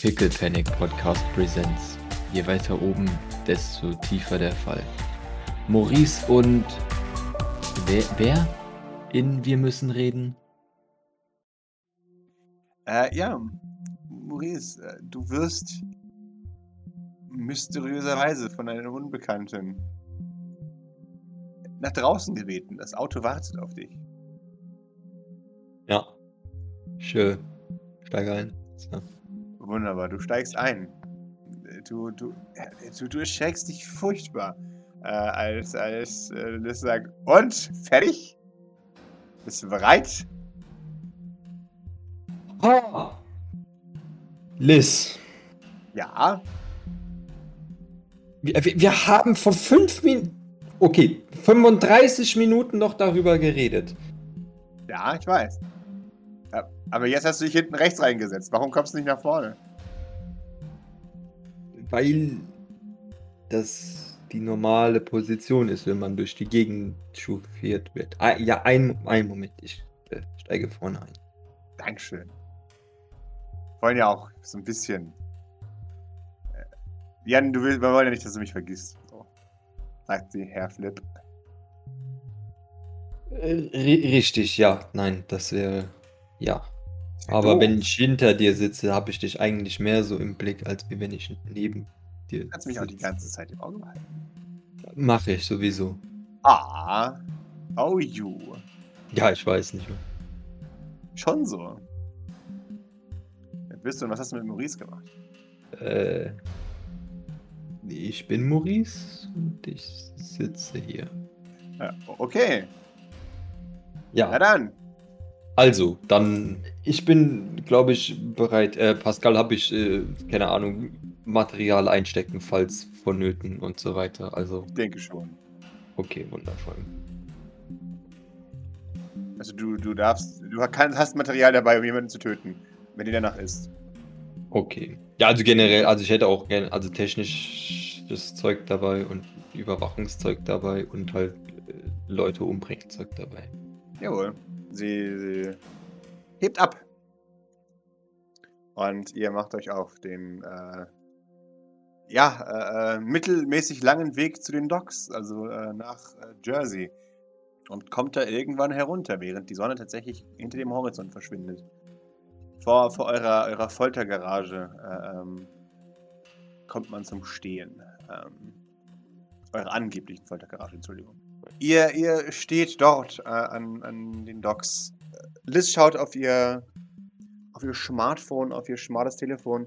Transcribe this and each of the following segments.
Pickle Panic Podcast Presents. Je weiter oben, desto tiefer der Fall. Maurice und wer, wer in Wir müssen reden? Äh, ja, Maurice, äh, du wirst mysteriöserweise von einem Unbekannten nach draußen gebeten. Das Auto wartet auf dich. Ja. Schön. Steig ein. So. Wunderbar, du steigst ein. Du, du, du, du erschreckst dich furchtbar, äh, als, als äh, Liz sagt, und? Fertig? Bist du bereit? Oh. Liz. Ja. Wir, wir, wir haben vor fünf Minuten, okay, 35 Minuten noch darüber geredet. Ja, ich weiß. Ja, aber jetzt hast du dich hinten rechts reingesetzt. Warum kommst du nicht nach vorne? Weil das die normale Position ist, wenn man durch die Gegend chauffiert wird. Ah, ja, ein, ein Moment, ich äh, steige vorne ein. Dankeschön. Wir wollen ja auch so ein bisschen. Äh, Jan, du willst, wir wollen ja nicht, dass du mich vergisst. So. Sagt sie, Herr Flip. Äh, ri- richtig, ja. Nein, das wäre. Ja. Aber doof. wenn ich hinter dir sitze, habe ich dich eigentlich mehr so im Blick, als wie wenn ich neben dir Du kannst mich auch die sitze. ganze Zeit im Auge behalten. Mache ich sowieso. Ah. Oh, you. Ja, ich weiß nicht mehr. Schon so. Wer bist du und was hast du mit Maurice gemacht? Äh, ich bin Maurice und ich sitze hier. Ja, okay. Ja. Na dann. Also, dann, ich bin, glaube ich, bereit. Äh, Pascal, habe ich, äh, keine Ahnung, Material einstecken, falls vonnöten und so weiter. Also, Ich denke schon. okay, wundervoll. Also du, du darfst, du kannst, hast Material dabei, um jemanden zu töten, wenn dir danach ist. Okay. Ja, also generell, also ich hätte auch gerne, also technisches Zeug dabei und Überwachungszeug dabei und halt äh, Leute umbringen Zeug dabei. Jawohl. Sie, sie hebt ab. Und ihr macht euch auf den, äh, ja, äh, äh, mittelmäßig langen Weg zu den Docks, also äh, nach äh, Jersey. Und kommt da irgendwann herunter, während die Sonne tatsächlich hinter dem Horizont verschwindet. Vor, vor eurer, eurer Foltergarage äh, ähm, kommt man zum Stehen. Ähm, eure angeblichen Foltergarage, Entschuldigung. Ihr, ihr steht dort äh, an, an den Docks. Liz schaut auf ihr, auf ihr Smartphone, auf ihr smartes Telefon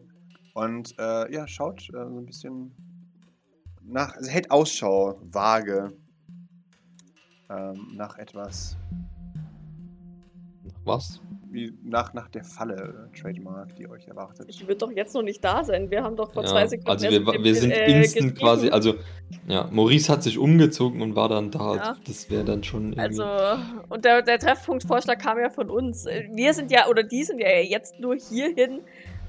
und äh, ja, schaut äh, so ein bisschen nach, also hält Ausschau, vage, ähm, nach etwas, Was? Wie nach, nach der Falle, äh, Trademark, die euch erwartet. Die wird doch jetzt noch nicht da sein. Wir haben doch vor Ja, zwei Sekunden also wir, wir sind äh, instant quasi, also ja, Maurice hat sich umgezogen und war dann da. Ja. Das wäre dann schon irgendwie. Also, und der, der Treffpunktvorschlag kam ja von uns. Äh, Wir sind ja, oder die sind ja jetzt nur hierhin,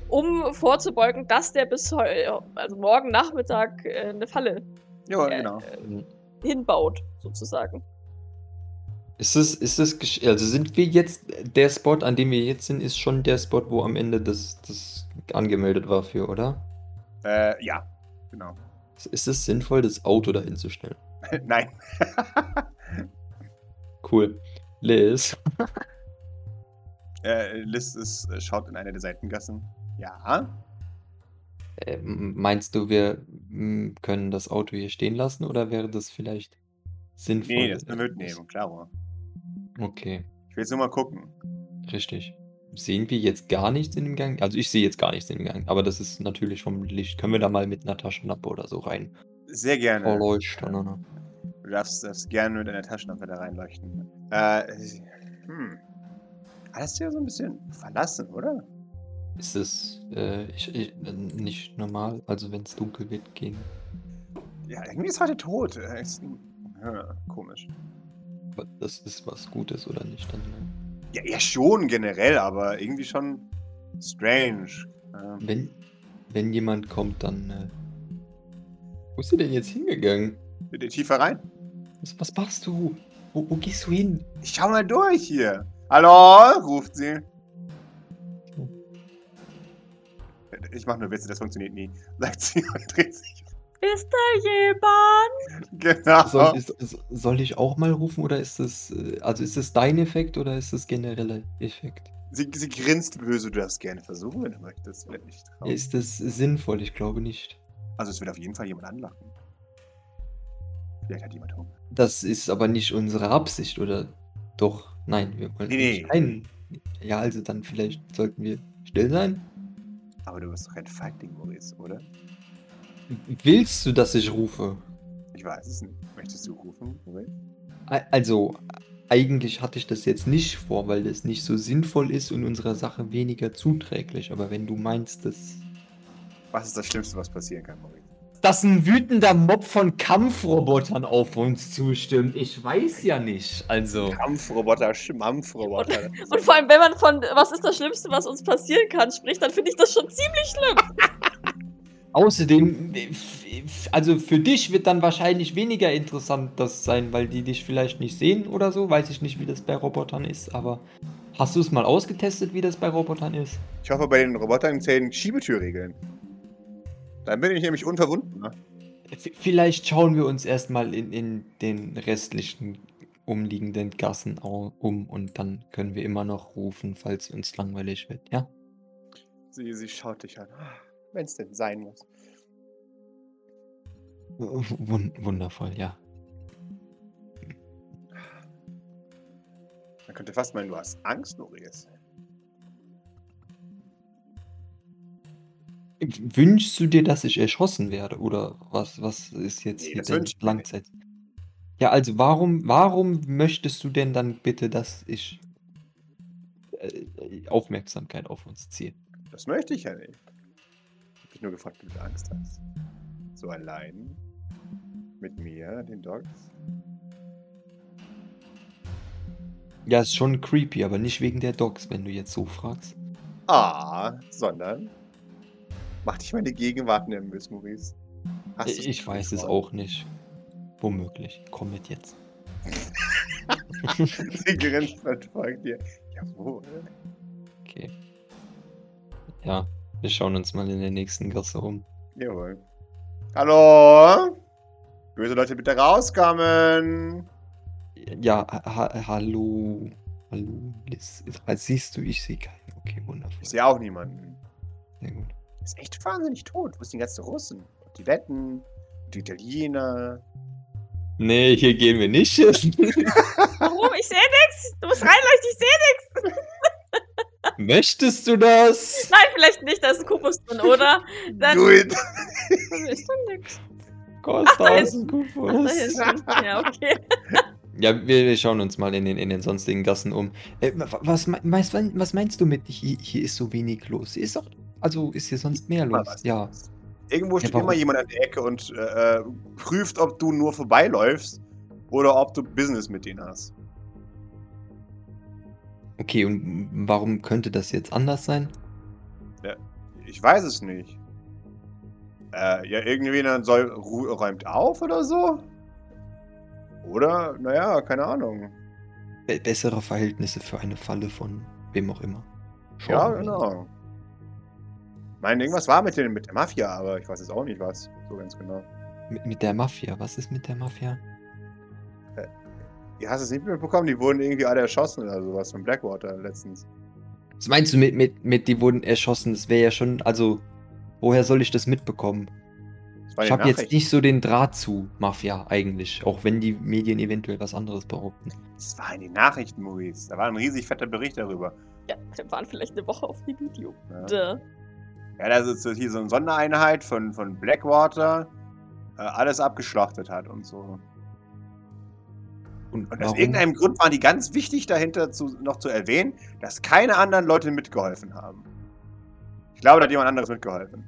um vorzubeugen, dass der bis also morgen Nachmittag äh, eine Falle Ja, äh, genau. Mhm. hinbaut, sozusagen. Ist es, ist es, also sind wir jetzt, der Spot, an dem wir jetzt sind, ist schon der Spot, wo am Ende das, das angemeldet war für, oder? Äh, ja, genau. Ist es sinnvoll, das Auto dahin zu stellen? Nein. Cool. Liz. äh, Liz ist, äh, schaut in eine der Seitengassen. Ja. Äh, meinst du, wir können das Auto hier stehen lassen oder wäre das vielleicht sinnvoll? Nee, das äh, wir mitnehmen, klaro. Okay, Ich will jetzt nur mal gucken. richtig. Sehen wir jetzt gar nichts in dem Gang? Also ich sehe jetzt gar nichts in dem Gang, aber das ist natürlich vom Licht. Können wir da mal mit einer Taschenlampe oder so rein? Sehr gerne. Vorleuchten, oder? Du darfst, darfst gerne mit deiner Taschenlampe da reinleuchten. Äh, hm. Alles hier so ein bisschen verlassen, oder? Ist es äh, ich, ich, nicht normal? Also wenn es dunkel wird, gehen. Ja, irgendwie ist heute tot. Äh, Ist, ja, komisch. Das ist was Gutes oder nicht? Dann, ne? Ja, ja, schon generell, aber irgendwie schon strange. Ähm, wenn, wenn jemand kommt, dann. Äh, wo ist sie denn jetzt hingegangen? bitte tiefer rein. Was, was machst du? Wo, wo gehst du hin? Ich schau mal durch hier. Hallo, ruft sie. ich mache nur Witze, das funktioniert nie. Sagt sie und dreht sich. Ist da jemand? Genau. Soll, ist, soll ich auch mal rufen oder ist das, äh, also ist das dein Effekt oder ist das genereller Effekt? Sie, sie grinst böse, du darfst gerne versuchen, wenn du möchtest. Wenn nicht trauen. Ist das sinnvoll? Ich glaube nicht. Also es wird auf jeden Fall jemand anlocken. Vielleicht hat jemand Hunger. Das ist aber nicht unsere Absicht, oder? Doch, nein, wir wollen Nee, nicht nee. einen. Ja, also dann vielleicht sollten wir still sein. Aber du bist doch kein Feigling, Maurice, oder? Willst du, dass ich rufe? Ich weiß es nicht. Möchtest du rufen, Also, eigentlich hatte ich das jetzt nicht vor, weil das nicht so sinnvoll ist und unserer Sache weniger zuträglich. Aber wenn du meinst, dass, Was ist das Schlimmste, was passieren kann, Maurice? dass ein wütender Mob von Kampfrobotern auf uns zustimmt, ich weiß ja nicht. Also, Kampfroboter, Schmampfroboter. Und vor allem, wenn man von was ist das Schlimmste, was uns passieren kann, spricht, dann finde ich das schon ziemlich schlimm. außerdem, also für dich wird dann wahrscheinlich weniger interessant das sein, weil die dich vielleicht nicht sehen oder so. Weiß ich nicht, wie das bei Robotern ist, aber hast du es mal ausgetestet, wie das bei Robotern ist? Ich hoffe, bei den Robotern zählen Schiebetürregeln. Dann bin ich nämlich unverwundbar. ne? Vielleicht schauen wir uns erstmal in, in den restlichen umliegenden Gassen um und dann können wir immer noch rufen, falls uns langweilig wird, ja? Sie, sie schaut dich an. Wenn es denn sein muss. Wun wundervoll, ja. Man könnte fast meinen, du hast Angst, Maurice. Wünschst du dir, dass ich erschossen werde? Oder was, was ist jetzt Nee, mir Langzeit? Ja, also warum, warum möchtest du denn dann bitte, dass ich äh, Aufmerksamkeit auf uns ziehe? Das möchte ich ja nicht. Ich nur gefragt, ob du Angst hast. So allein. Mit mir, den Dogs. Ja, ist schon creepy, aber nicht wegen der Dogs, wenn du jetzt so fragst. Ah, sondern. Mach dich meine Gegenwart nervös, Maurice. Hast du's ich weiß es auch nicht. Womöglich. Komm mit jetzt. Sie grinst und folgt dir. Jawohl. Okay. Ja, wir schauen uns mal in der nächsten Gasse um. Jawohl. Hallo? Böse Leute, bitte rauskommen. Ja, ha ha hallo. Hallo, Liz. Ah, Siehst du, ich sehe keinen. Okay, wundervoll. Ich sehe auch niemanden. Sehr gut. Ist echt wahnsinnig tot. Wo sind die ganzen Russen? Und die Letten? Und die Italiener? Nee, hier gehen wir nicht. hin. Warum? Ich sehe nichts. Du musst reinleuchten, ich sehe nichts. Möchtest du das? Nein, vielleicht nicht, da ist ein Kubus drin, oder? Dann Do it! ist doch nichts. Costa da ist ein Ach, da Kufus. hinten. Ja, okay. Ja, wir, wir schauen uns mal in den, in den sonstigen Gassen um. Äh, wa- was, meinst, was meinst du mit, hier, hier ist so wenig los? Ist doch, also ist hier sonst mehr los? was. Ja. Irgendwo steht warum? immer jemand an der Ecke und äh, äh, prüft, ob du nur vorbeiläufst oder ob du Business mit denen hast. Okay, und warum könnte das jetzt anders sein? Ich weiß es nicht. Äh, ja, irgendjemand soll ru- räumt auf oder so? Oder, naja, keine Ahnung. Be bessere Verhältnisse für eine Falle von wem auch immer. Schauen Ja, genau. Ich meine, irgendwas war mit, den, mit der Mafia, aber ich weiß jetzt auch nicht was. So ganz genau. Mit, mit der Mafia. Was ist mit der Mafia? Ihr hast es nicht mitbekommen, die wurden irgendwie alle erschossen oder sowas von Blackwater letztens. Was meinst du mit, mit, mit die wurden erschossen? Das wäre ja schon, also, woher soll ich das mitbekommen? Das Ich habe jetzt nicht so den Draht zu Mafia eigentlich, auch wenn die Medien eventuell was anderes behaupten. Das war in den Nachrichten, Maurice. Da war ein riesig fetter Bericht darüber. Ja, wir waren vielleicht eine Woche auf dem Video. Ja, Duh. ja das ist hier so eine Sondereinheit von, von Blackwater, äh, alles abgeschlachtet hat und so. Und, Und aus irgendeinem Grund waren die ganz wichtig dahinter zu, noch zu erwähnen, dass keine anderen Leute mitgeholfen haben. Ich glaube, da hat jemand anderes mitgeholfen.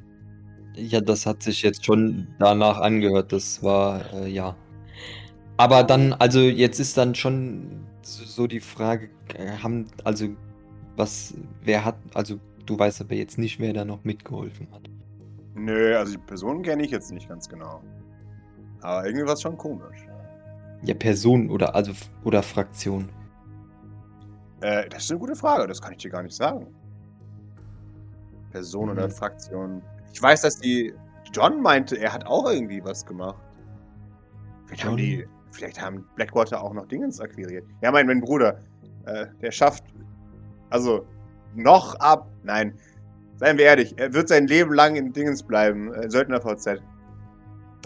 Ja, das hat sich jetzt schon danach angehört. Das war, äh, ja. Aber dann, also jetzt ist dann schon so die Frage, äh, haben, also, was, wer hat, also, du weißt aber jetzt nicht, wer da noch mitgeholfen hat. Nö, also die Personen kenne ich jetzt nicht ganz genau. Aber irgendwie war es schon komisch. Ja, Person oder, also, oder Fraktion. Äh, das ist eine gute Frage, das kann ich dir gar nicht sagen. Person Mhm. oder Fraktion. Ich weiß, dass die. John meinte, er hat auch irgendwie was gemacht. Vielleicht haben die. Vielleicht haben Blackwater auch noch Dingens akquiriert. Ja, mein, mein Bruder. Äh, der schafft. Also, noch ab. Nein. Seien wir ehrlich, er wird sein Leben lang in Dingens bleiben. Äh, Söldner VZ.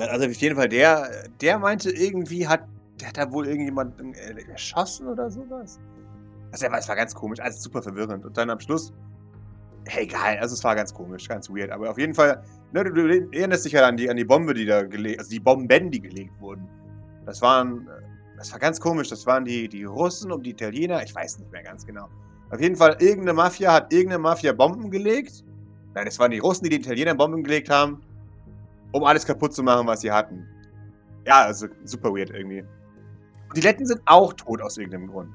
Also auf jeden Fall, der, der meinte irgendwie, hat, der hat da wohl irgendjemanden äh, erschossen oder sowas. Also war, es war ganz komisch, also super verwirrend. Und dann am Schluss, hey, egal, also es war ganz komisch, ganz weird. Aber auf jeden Fall, ne, du, du erinnerst dich ja an die, an die Bombe, die da gelegt, also die Bomben, die gelegt wurden. Das waren, das war ganz komisch. Das waren die, die Russen und die Italiener, ich weiß nicht mehr ganz genau. Auf jeden Fall, irgendeine Mafia hat irgendeine Mafia Bomben gelegt. Nein, es waren die Russen, die die Italiener Bomben gelegt haben, um alles kaputt zu machen, was sie hatten. Ja, also super weird irgendwie. Und die Letten sind auch tot aus irgendeinem Grund.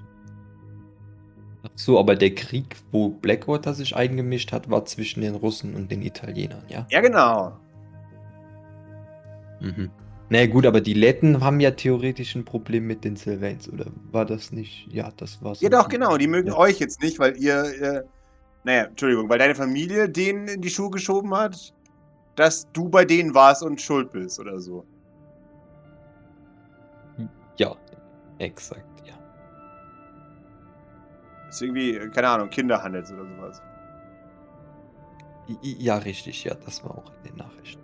Ach so, aber der Krieg, wo Blackwater sich eingemischt hat, war zwischen den Russen und den Italienern, ja? Ja, genau. Mhm. Na ja, gut, aber die Letten haben ja theoretisch ein Problem mit den Sylvains, oder war das nicht? Ja, das war so. Ja, doch, genau. Die mögen Ja. euch jetzt nicht, weil ihr, äh, naja, Entschuldigung, weil deine Familie denen in die Schuhe geschoben hat, dass du bei denen warst und schuld bist oder so. Ja, exakt, ja. Das ist irgendwie, keine Ahnung, Kinderhandels oder sowas. Ja, richtig, ja, das war auch in den Nachrichten.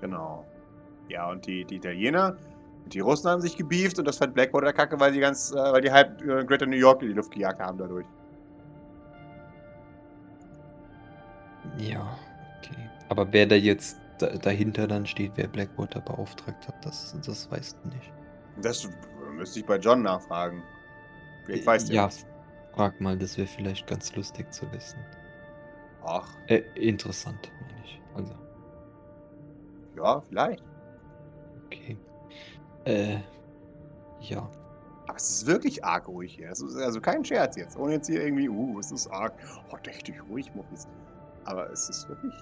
Genau. Ja, und die, die Italiener und die Russen haben sich gebieft und das fand Blackwater kacke, weil die ganz, äh, weil die halb äh, Greater New York in die Luft gejagt haben dadurch. Ja, okay. Aber wer da jetzt da, dahinter dann steht, wer Blackwater beauftragt hat, das, das weißt du nicht. Das äh, müsste ich bei John nachfragen. Vielleicht weiß der. Ja, das. frag mal, das wäre vielleicht ganz lustig zu wissen. Ach, Äh, interessant, meine ich. Also, ja, vielleicht. okay. Äh, ja. Aber es ist wirklich arg ruhig hier. Es ist also kein Scherz jetzt. Ohne jetzt hier irgendwie, uh, es ist arg. Oh, richtig ruhig, Muffis. Aber es ist wirklich.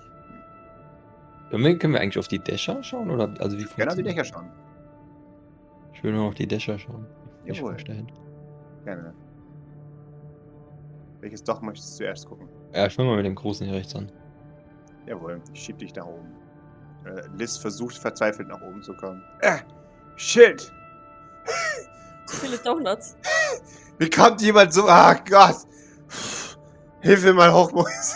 Können wir, können wir eigentlich auf die Dächer schauen? Oder, also wie Gerne auf die Dächer schauen. Ich will nur auf die Dächer schauen. Jawohl. Gerne. Welches Doch möchtest du zuerst gucken? Ja, ich fange mal mit dem Großen hier rechts an. Jawohl, ich schieb dich nach oben. Äh, Liz versucht verzweifelt nach oben zu kommen. Äh, shit! Viele Donuts. Wie kommt jemand so. Ah Gott! Hilf mir mal hoch, Mois.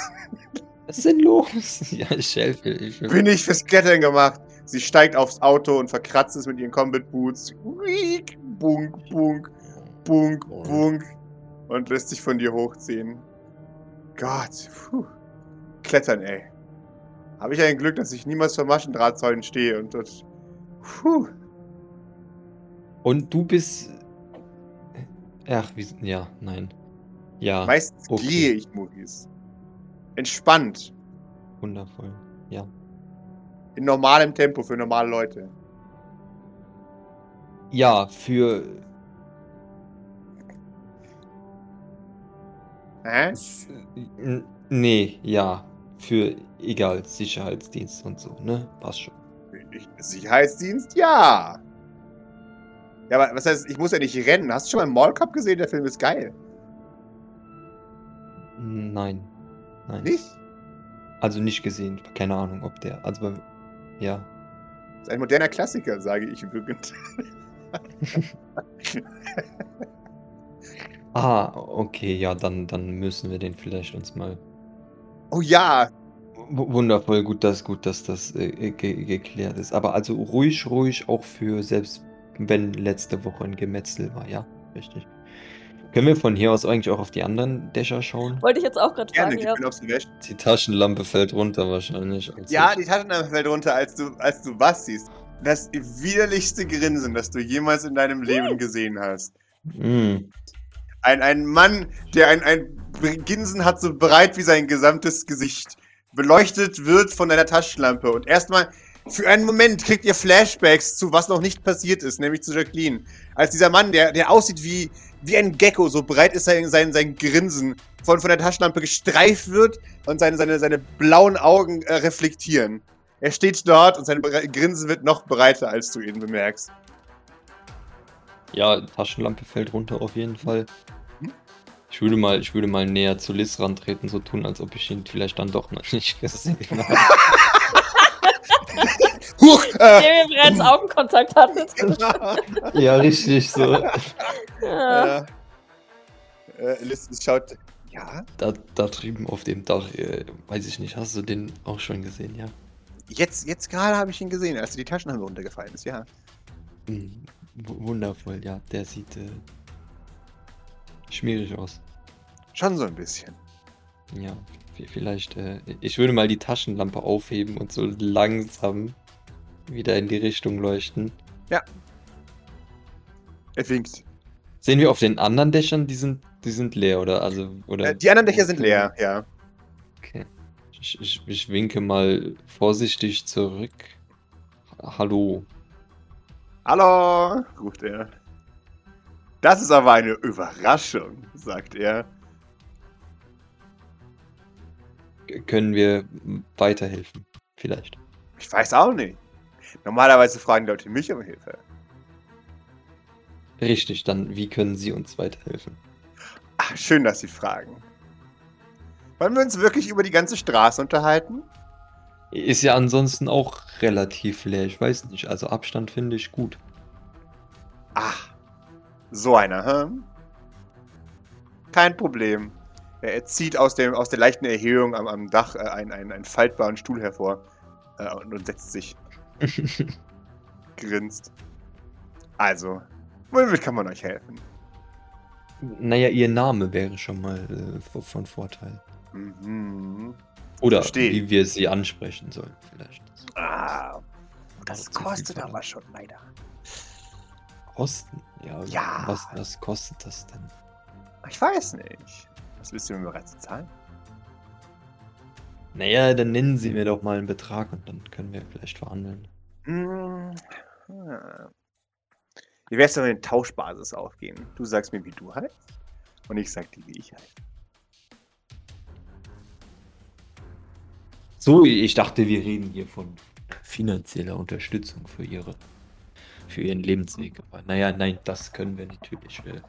Was ist denn los? ja, ich helfe. Ich helfe. Bin ich fürs Klettern gemacht. Sie steigt aufs Auto und verkratzt es mit ihren Combat Boots. Bunk, bunk, bunk, bunk. Und lässt sich von dir hochziehen. Gott, puh. Klettern, ey. Habe ich ein Glück, dass ich niemals vor Maschendrahtzäunen stehe und das. Puh. Und du bist. Ach, wie. Ja, nein. Ja, Meistens okay. gehe ich, Maurice. Entspannt. wundervoll. Ja. In normalem Tempo für normale Leute. Ja, für. Hä? s- Nee, ja. Für, egal, Sicherheitsdienst und so, ne? Passt schon. Ich, Sicherheitsdienst? Ja. Ja, aber was heißt, ich muss ja nicht rennen. Hast du schon mal Mall Cup gesehen? Der Film ist geil. Nein. Nein. Nicht? Also nicht gesehen. Keine Ahnung, ob der. Also, ja. ist ein moderner Klassiker, sage ich übrigens. Ah, okay, ja, dann, dann müssen wir den vielleicht uns mal. Oh ja. W wundervoll, gut, dass gut, dass das äh, ge geklärt ist. Aber also ruhig, ruhig auch für selbst wenn letzte Woche ein Gemetzel war, ja, richtig. Können wir von hier aus eigentlich auch auf die anderen Dächer schauen? Wollte ich jetzt auch gerade Gerne, fragen, ich ja. bin aufs Gewäsch. Die Taschenlampe fällt runter wahrscheinlich. als Ja, ich- die Taschenlampe fällt runter, als du, als du was siehst. Das widerlichste Grinsen, das du jemals in deinem Leben gesehen hast. Mm. Ein, ein Mann, der ein, ein Grinsen hat, so breit wie sein gesamtes Gesicht, beleuchtet wird von einer Taschenlampe. Und erstmal, für einen Moment kriegt ihr Flashbacks zu, was noch nicht passiert ist, nämlich zu Jacqueline. Als dieser Mann, der, der aussieht wie, wie ein Gecko, so breit ist sein, sein, sein Grinsen, von, von der Taschenlampe gestreift wird und seine, seine, seine blauen Augen äh, reflektieren. Er steht dort und sein Grinsen wird noch breiter, als du ihn bemerkst. Ja, Taschenlampe fällt runter auf jeden Fall. Hm? Ich würde mal, ich würde mal näher zu Liz rantreten, so tun, als ob ich ihn vielleicht dann doch noch nicht gesehen habe. Huch! Äh, Der wir bereits Augenkontakt hattet. ja, richtig, so. Ja. äh, äh, Liz schaut. Ja, Da, da drüben auf dem Dach, äh, weiß ich nicht, hast du den auch schon gesehen, ja? jetzt, jetzt gerade habe ich ihn gesehen, als die Taschenlampe runtergefallen ist, ja. Hm, wu- wundervoll, ja. Der sieht äh, schmierig aus. Schon so ein bisschen. Ja, vielleicht, äh, ich würde mal die Taschenlampe aufheben und so langsam wieder in die Richtung leuchten. Er winkt. Sehen wir auf den anderen Dächern, die sind, die sind leer, oder? Also, oder? Äh, die anderen Dächer sind leer, ja. Okay. Ich, ich, ich winke mal vorsichtig zurück. Hallo. Hallo, ruft er. Das ist aber eine Überraschung, sagt er. Können wir weiterhelfen? Vielleicht. Ich weiß auch nicht. Normalerweise fragen Leute mich um Hilfe. Richtig, dann wie können Sie uns weiterhelfen? Ach, schön, dass Sie fragen. Wollen wir uns wirklich über die ganze Straße unterhalten? Ist ja ansonsten auch relativ leer. Ich weiß nicht. Also Abstand finde ich gut. Ach, so einer, hm? Kein Problem. Er zieht aus, dem, aus der leichten Erhöhung am, am Dach äh, einen, einen, einen faltbaren Stuhl hervor äh, und, und setzt sich, grinst. Also, womit kann man euch helfen? naja, Ihr Name wäre schon mal äh, von Vorteil. Mhm. Oder Verstehe. wie wir Sie ansprechen sollen, vielleicht. Ah, das Zu viel kostet aber schon leider. Kosten? Ja. Ja. Was, was kostet das denn? Ich weiß nicht. Was willst du mir bereits zahlen? Naja, dann nennen Sie mir doch mal einen Betrag und dann können wir vielleicht verhandeln. Hm. Wie wär's, wenn wir eine Tauschbasis aufgehen? Du sagst mir, wie du heißt und ich sag dir, wie ich heiße. So, ich dachte, wir reden hier von finanzieller Unterstützung für Ihre, für Ihren Lebensweg. Aber naja, nein, das können wir natürlich äh,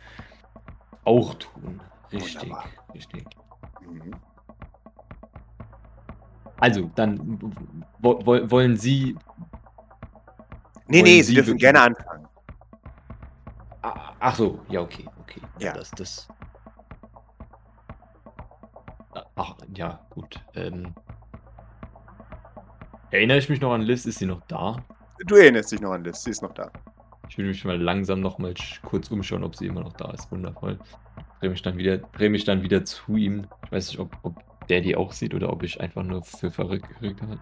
auch tun. Richtig, Wunderbar. richtig. Mhm. Also, dann wo, wo, wollen Sie. Nee, Wollen nee, Sie Sie dürfen gerne anfangen. Ah, Ach so, ja, okay, okay. Ja. Das, das. Ach, ja, gut. Ähm, erinnere ich mich noch an Liz? Ist sie noch da? Du erinnerst dich noch an das, sie ist noch da. Ich will mich mal langsam noch mal kurz umschauen, ob sie immer noch da ist. Wundervoll. Dreh mich dann wieder, dreh mich dann wieder zu ihm. Ich weiß nicht, ob, ob der die auch sieht oder ob ich einfach nur für verrückt gerückt habe.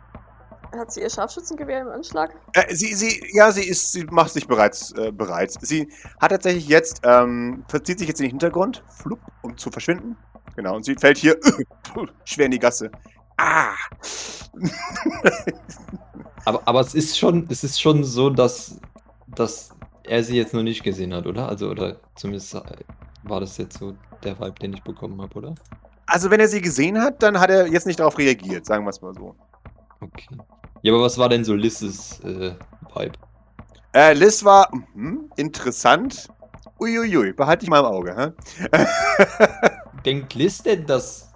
Hat sie ihr Scharfschützengewehr im Anschlag? Äh, sie, sie, ja, sie ist, sie macht sich bereits äh, bereit. Sie hat tatsächlich jetzt, ähm, verzieht sich jetzt in den Hintergrund, flupp, um zu verschwinden. Genau, und sie fällt hier schwer in die Gasse. Ah! Aber, aber es ist schon, es ist schon so, dass, dass er sie jetzt noch nicht gesehen hat, oder? Also, oder zumindest äh, war das jetzt so der Vibe, den ich bekommen habe, oder? Also, wenn er sie gesehen hat, dann hat er jetzt nicht darauf reagiert, sagen wir es mal so. Okay. Ja, aber was war denn so Liz's äh, Vibe? Äh, Liz war mhm, interessant. Uiuiui, behalte ich mal im Auge, hä? Denkt Liz denn, dass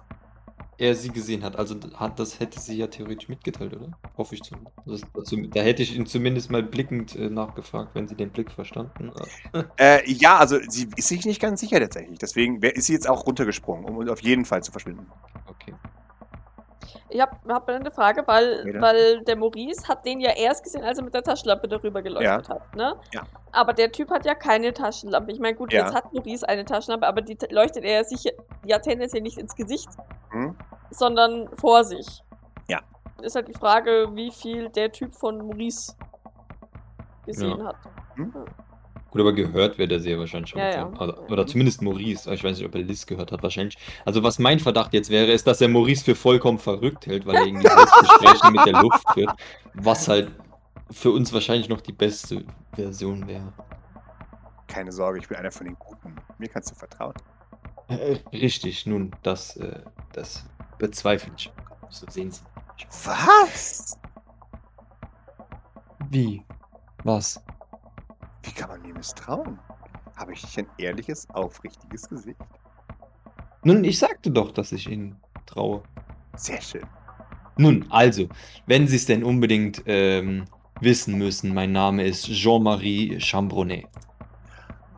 er sie gesehen hat? Also hat, das hätte sie ja theoretisch mitgeteilt, oder? Hoffe ich zumindest. Das, da hätte ich ihn zumindest mal blickend äh, nachgefragt, wenn sie den Blick verstanden hat. Äh, ja, also sie ist sich nicht ganz sicher tatsächlich. Deswegen ist sie jetzt auch runtergesprungen, um auf jeden Fall zu verschwinden. Okay. Ich habe hab eine Frage, weil, Bitte? weil der Maurice hat den ja erst gesehen, als er mit der Taschenlampe darüber geleuchtet hat, ne? Ja. Aber der Typ hat ja keine Taschenlampe. Ich meine, gut, Ja. jetzt hat Maurice eine Taschenlampe, aber die leuchtet er sich ja tendenziell nicht ins Gesicht, Hm? Sondern vor sich. Ja. Ist halt die Frage, wie viel der Typ von Maurice gesehen hat. Gut, aber gehört wird er sie ja wahrscheinlich schon. Ja, ja. Oder, oder zumindest Maurice. Ich weiß nicht, ob er Liz gehört hat, wahrscheinlich. Also was mein Verdacht jetzt wäre, ist, dass er Maurice für vollkommen verrückt hält, weil er irgendwie Selbstgespräche mit der Luft führt. Was halt für uns wahrscheinlich noch die beste Version wäre. Keine Sorge, ich bin einer von den Guten. Mir kannst du vertrauen. Äh, richtig, nun, das, äh, das bezweifle ich. So sehen Sie. Was? Wie? Was? Wie kann man mir misstrauen? Habe ich ein ehrliches, aufrichtiges Gesicht? Nun, ich sagte doch, dass ich Ihnen traue. Sehr schön. Nun, also, wenn Sie es denn unbedingt ähm, wissen müssen, mein Name ist Jean-Marie Chambronnet.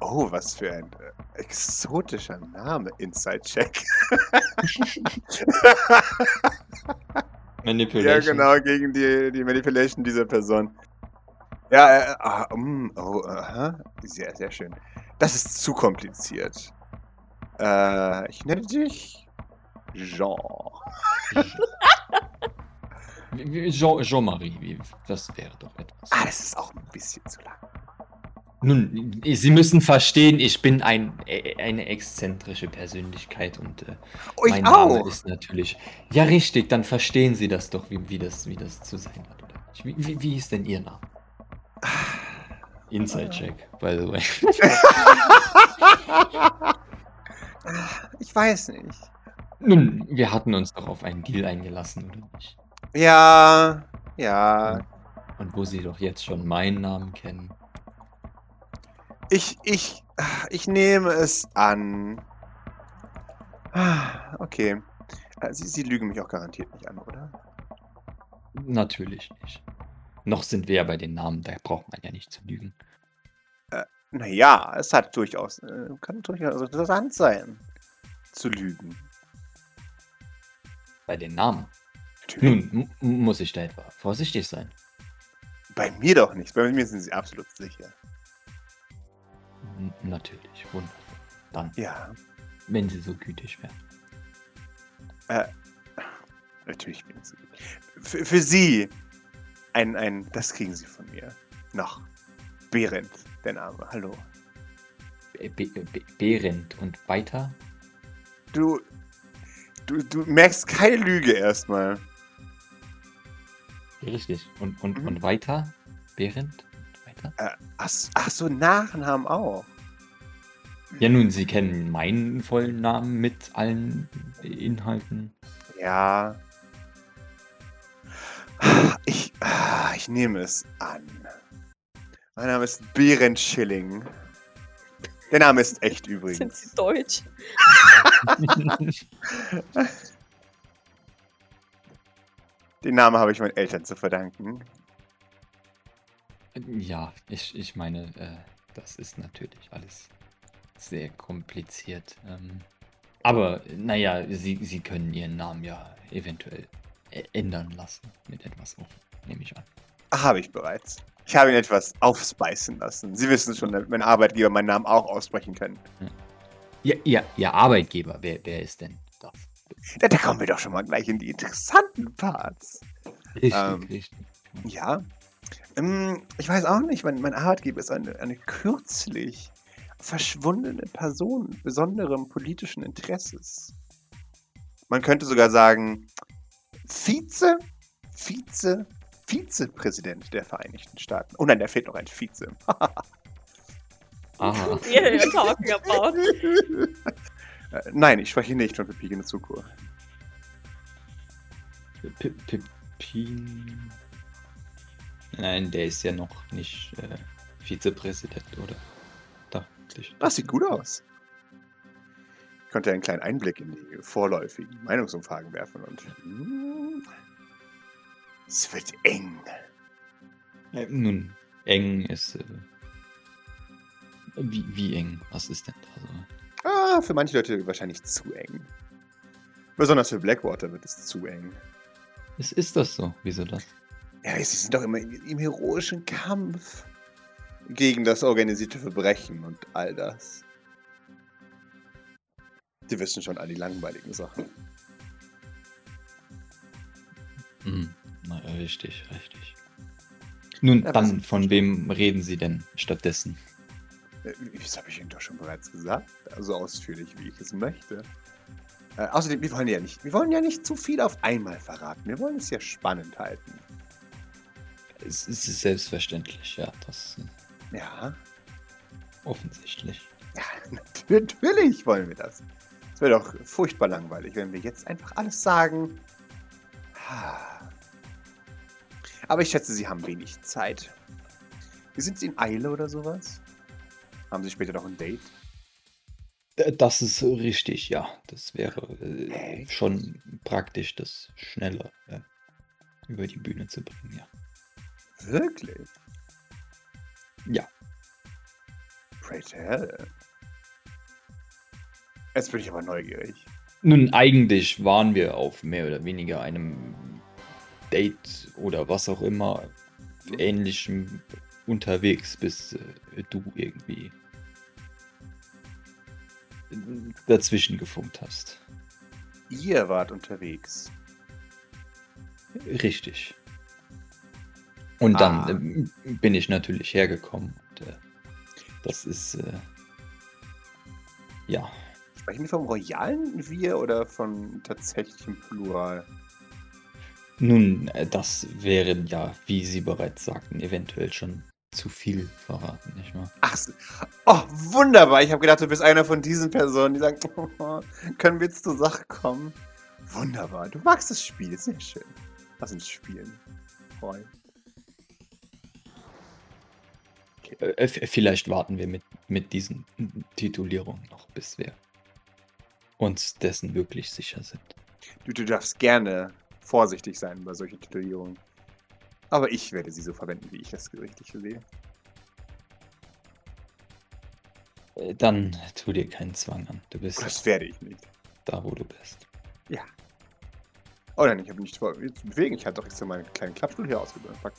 Oh, was für ein äh, exotischer Name. Inside-Check. ja, Manipulation. genau, gegen die, die Manipulation dieser Person. Ja, äh, ah, mm, oh, aha. Sehr, sehr schön. Das ist zu kompliziert. Äh, ich nenne dich Jean. Jean- Jean-Marie, wie- das wäre doch etwas. Ah, das ist auch ein bisschen zu lang. Nun, Sie müssen verstehen, ich bin ein, eine exzentrische Persönlichkeit und äh, Oh, ich mein Name auch. ist natürlich. Ja, richtig, dann verstehen Sie das doch, wie, wie, das, wie das zu sein hat, oder nicht? Wie, wie, wie ist denn Ihr Name? Inside Check, by the way. Ich weiß nicht. Nun, wir hatten uns doch auf einen Deal eingelassen, oder nicht? Ja, ja. Und wo Sie doch jetzt schon meinen Namen kennen. Ich, ich, ich nehme es an. Ah, Okay. Äh, Sie, Sie lügen mich auch garantiert nicht an, oder? Natürlich nicht. Noch sind wir ja bei den Namen, da braucht man ja nicht zu lügen. Naja, es hat durchaus, äh, kann durchaus interessant sein, zu lügen. Bei den Namen. Natürlich. Nun, muss ich da etwa vorsichtig sein. Bei mir doch nicht. Bei mir sind Sie absolut sicher. Natürlich, wundervoll. Dann, Ja, wenn Sie so gütig wären. natürlich bin ich so. Für, für Sie ein, ein, das kriegen Sie von mir. Noch. Behrendt, der Name. Hallo. Be Be Be Behrendt und weiter? Du, du, du merkst keine Lüge erstmal. Richtig. Und, und, Mhm. und weiter? Behrendt? Weiter? Äh, ach, ach so, Nachnamen auch. Ja, nun, Sie kennen meinen vollen Namen mit allen Inhalten. Ja. Ich, ah, ich nehme es an. Mein Name ist Behrendt Schilling. Der Name ist echt Sind übrigens. sie deutsch? Den Namen habe ich meinen Eltern zu verdanken. Ja, ich, ich meine, äh, das ist natürlich alles sehr kompliziert. Ähm, aber, naja, Sie, Sie können Ihren Namen ja eventuell ändern lassen. Mit etwas offen, nehme ich an. Habe ich bereits. Ich habe ihn etwas aufspeisen lassen. Sie wissen schon, damit mein Arbeitgeber meinen Namen auch aussprechen können. Ja, ja, Ihr Arbeitgeber, wer, wer ist denn das? Da, da kommen wir doch schon mal gleich in die interessanten Parts. Richtig, Ähm, richtig. Ja. Ähm, ich weiß auch nicht, mein, mein Arbeitgeber ist eine, eine kürzlich verschwundene Person besonderem politischen Interesses. Man könnte sogar sagen, Vize, Vize, Vizepräsident der Vereinigten Staaten. Oh nein, da fehlt noch ein Vize. Aha. Äh, Nein, ich spreche nicht von Pepiki no Zuko. P- Pepin. Nein, der ist ja noch nicht äh, Vizepräsident, oder? Dachte ich. Das sieht gut aus. Ich konnte einen kleinen Einblick in die vorläufigen Meinungsumfragen werfen und hm, es wird eng. Äh, nun, eng ist. Äh, wie, wie eng? Was ist denn da so? Ah, für manche Leute wahrscheinlich zu eng. Besonders für Blackwater wird es zu eng. Ist, ist das so? Wieso das? Ja, sie sind doch immer im, heroischen Kampf gegen das organisierte Verbrechen und all das. Die wissen schon all die langweiligen Sachen. Hm, na, richtig, richtig. Nun, Ja, dann, von wem reden Sie denn stattdessen? Äh, Das habe ich Ihnen doch schon bereits gesagt. So ausführlich, wie ich es möchte. Äh, außerdem, wir wollen ja nicht, wir wollen ja nicht zu viel auf einmal verraten. Wir wollen es ja spannend halten. Es, ist selbstverständlich, ja, das Ja, offensichtlich. ja, natürlich wollen wir das. Es wäre doch furchtbar langweilig, wenn wir jetzt einfach alles sagen. Aber ich schätze, Sie haben wenig Zeit. Sind Sie in Eile oder sowas? Haben Sie später noch ein Date? Das ist richtig, ja. Das wäre, äh, schon praktisch, das schneller, äh, über die Bühne zu bringen, ja. Wirklich? Ja. Pray tell. Jetzt bin ich aber neugierig. Nun, eigentlich waren wir auf mehr oder weniger einem Date oder was auch immer Ähnlichem unterwegs, bis äh, du irgendwie dazwischen gefunkt hast. Ihr wart unterwegs. Richtig. Und dann Ah. ähm, bin ich natürlich hergekommen. Und, äh, das ist, äh, ja, Sprechen wir vom royalen Wir oder von tatsächlichem Plural? nun, äh, das wäre ja, wie Sie bereits sagten, eventuell schon zu viel verraten, nicht wahr? Ach, oh, wunderbar. Ich habe gedacht, du bist einer von diesen Personen, die sagen, können wir jetzt zur Sache kommen? Wunderbar. Du magst das Spiel. Sehr schön. Lass uns spielen. Roy. Äh, vielleicht warten wir mit, mit diesen Titulierungen noch, bis wir uns dessen wirklich sicher sind. Du, du darfst gerne vorsichtig sein bei solchen Titulierungen. Aber ich werde sie so verwenden, wie ich das richtig sehe. Äh, Dann tu dir keinen Zwang an. Du bist Das werde ich nicht. da, wo du bist. Oh nein, ich habe nicht vor, mich zu bewegen. Ich hatte doch extra meinen kleinen Klappstuhl hier ausgepackt.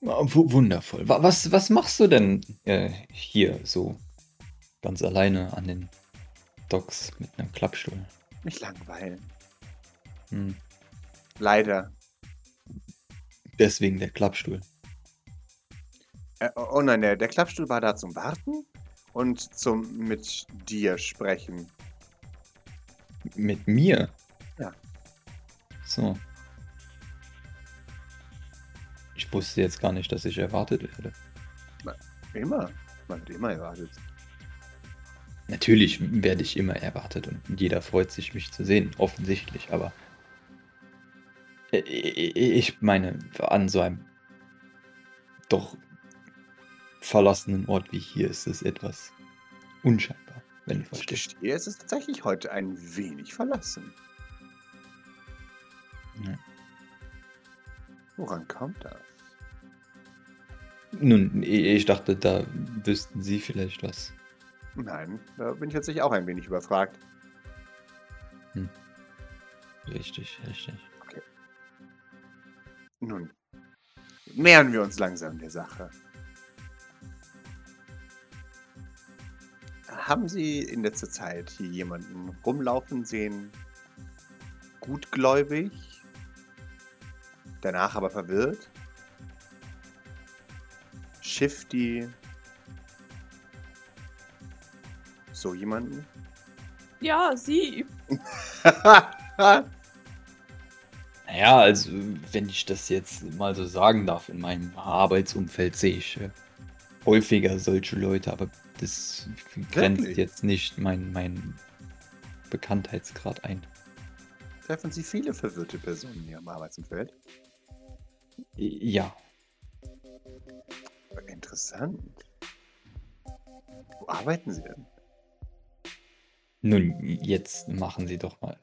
Wu- Wundervoll. Wa- Was, was machst du denn äh, hier so ganz alleine an den Docks mit einem Klappstuhl? Mich langweilen. Hm. Leider. Deswegen der Klappstuhl. Äh, oh nein, der, der Klappstuhl war da zum Warten und zum mit dir sprechen. Mit mir? Ja. So. Ich wusste jetzt gar nicht, dass ich erwartet werde. Immer. Man wird immer erwartet. Natürlich werde ich immer erwartet und jeder freut sich, mich zu sehen, offensichtlich, aber äh, ich meine, an so einem doch verlassenen Ort wie hier ist es etwas unscheinbar, wenn Ich verstehst. gestehe, es ist tatsächlich heute ein wenig verlassen. Ja. Woran kommt das? Nun, ich dachte, da wüssten Sie vielleicht was. Nein, da bin ich tatsächlich auch ein wenig überfragt. Richtig, richtig. Nun, nähern wir uns langsam der Sache. Haben Sie in letzter Zeit hier jemanden rumlaufen sehen, gutgläubig, danach aber verwirrt? Shifty? So jemanden? Ja, sie. Naja, also, wenn ich das jetzt mal so sagen darf, in meinem Arbeitsumfeld sehe ich äh, häufiger solche Leute, aber das grenzt Wirklich? jetzt nicht mein, mein Bekanntheitsgrad ein. Treffen Sie viele verwirrte Personen in Ihrem Arbeitsumfeld? Ja, Interessant. Wo arbeiten Sie denn? nun, jetzt machen Sie doch mal,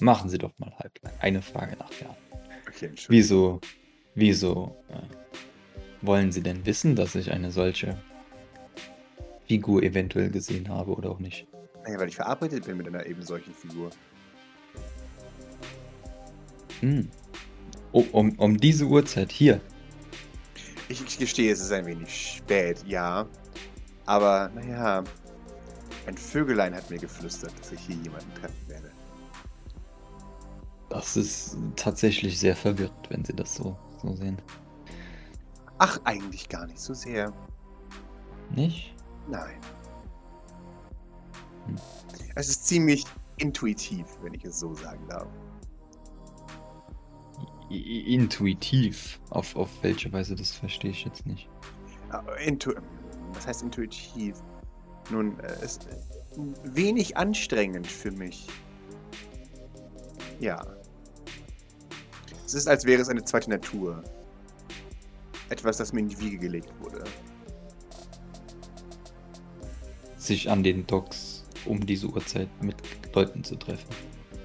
machen Sie doch mal halblang. Eine Frage nach der anderen. Okay. Wieso, wieso äh, wollen Sie denn wissen, dass ich eine solche Figur eventuell gesehen habe oder auch nicht? Naja, weil ich verabredet bin mit einer eben solchen Figur. Hm. Oh, um, um diese Uhrzeit hier. Ich, ich gestehe, es ist ein wenig spät, ja. Aber, naja, ein Vögelein hat mir geflüstert, dass ich hier jemanden treffen werde. Das ist tatsächlich sehr verwirrt, wenn Sie das so, so sehen. Ach, eigentlich gar nicht so sehr. Nicht? Nein. Hm. Es ist ziemlich intuitiv, wenn ich es so sagen darf. Intuitiv. Auf, auf welche Weise, das verstehe ich jetzt nicht. Intu Was heißt intuitiv? Nun, äh, es ist wenig anstrengend für mich. Ja. Es ist, als wäre es eine zweite Natur. Etwas, das mir in die Wiege gelegt wurde. Sich an den Docks um diese Uhrzeit mit Leuten zu treffen.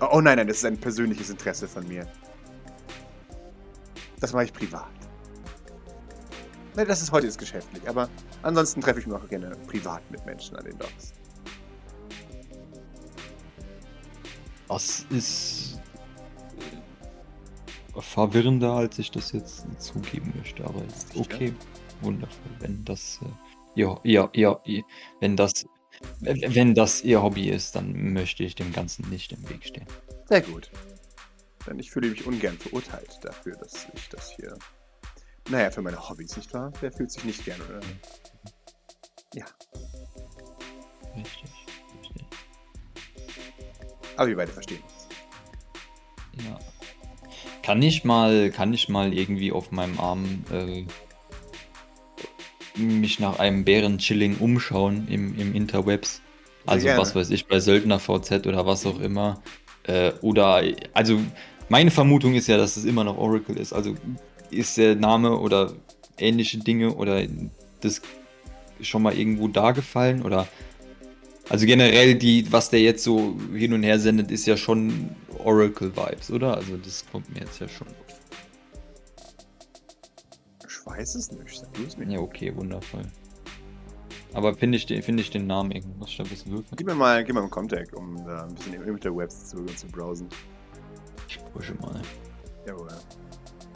Oh, oh nein, nein, das ist ein persönliches Interesse von mir. Das mache ich privat. Nein, das ist heute ist geschäftlich, aber ansonsten treffe ich mich auch gerne privat mit Menschen an den Docks. Das ist äh, verwirrender, als ich das jetzt zugeben möchte, aber ist Sicher? okay. Wundervoll, wenn das ihr, ihr, ihr, wenn das wenn das ihr Hobby ist, dann möchte ich dem Ganzen nicht im Weg stehen. Sehr gut. Denn ich fühle mich ungern verurteilt dafür, dass ich das hier. Naja, für meine Hobbys, nicht wahr? Wer fühlt sich nicht gern, oder? Ja, Richtig, richtig. aber wir beide verstehen uns. Ja. Kann ich mal, kann ich mal irgendwie auf meinem Arm äh, mich nach einem Bären-Chilling umschauen im, im Interwebs? Also was weiß ich, bei Söldner VZ oder was auch immer. Äh, oder, also meine Vermutung ist ja, dass es immer noch Oracle ist. Also ist der Name oder ähnliche Dinge oder das schon mal irgendwo da gefallen oder also generell die, was der jetzt so hin und her sendet, ist ja schon Oracle-Vibes, oder? Also das kommt mir jetzt ja schon. Ich weiß es nicht. Sag mir. Ja, okay, wundervoll. Aber finde ich, den- finde ich den Namen irgendwo? Muss ich da ein bisschen würfeln? Gib mir mal, gib mir mal einen Contact, um da ein bisschen im Interwebs zu, zu browsen. Ich pushe mal. Jawohl.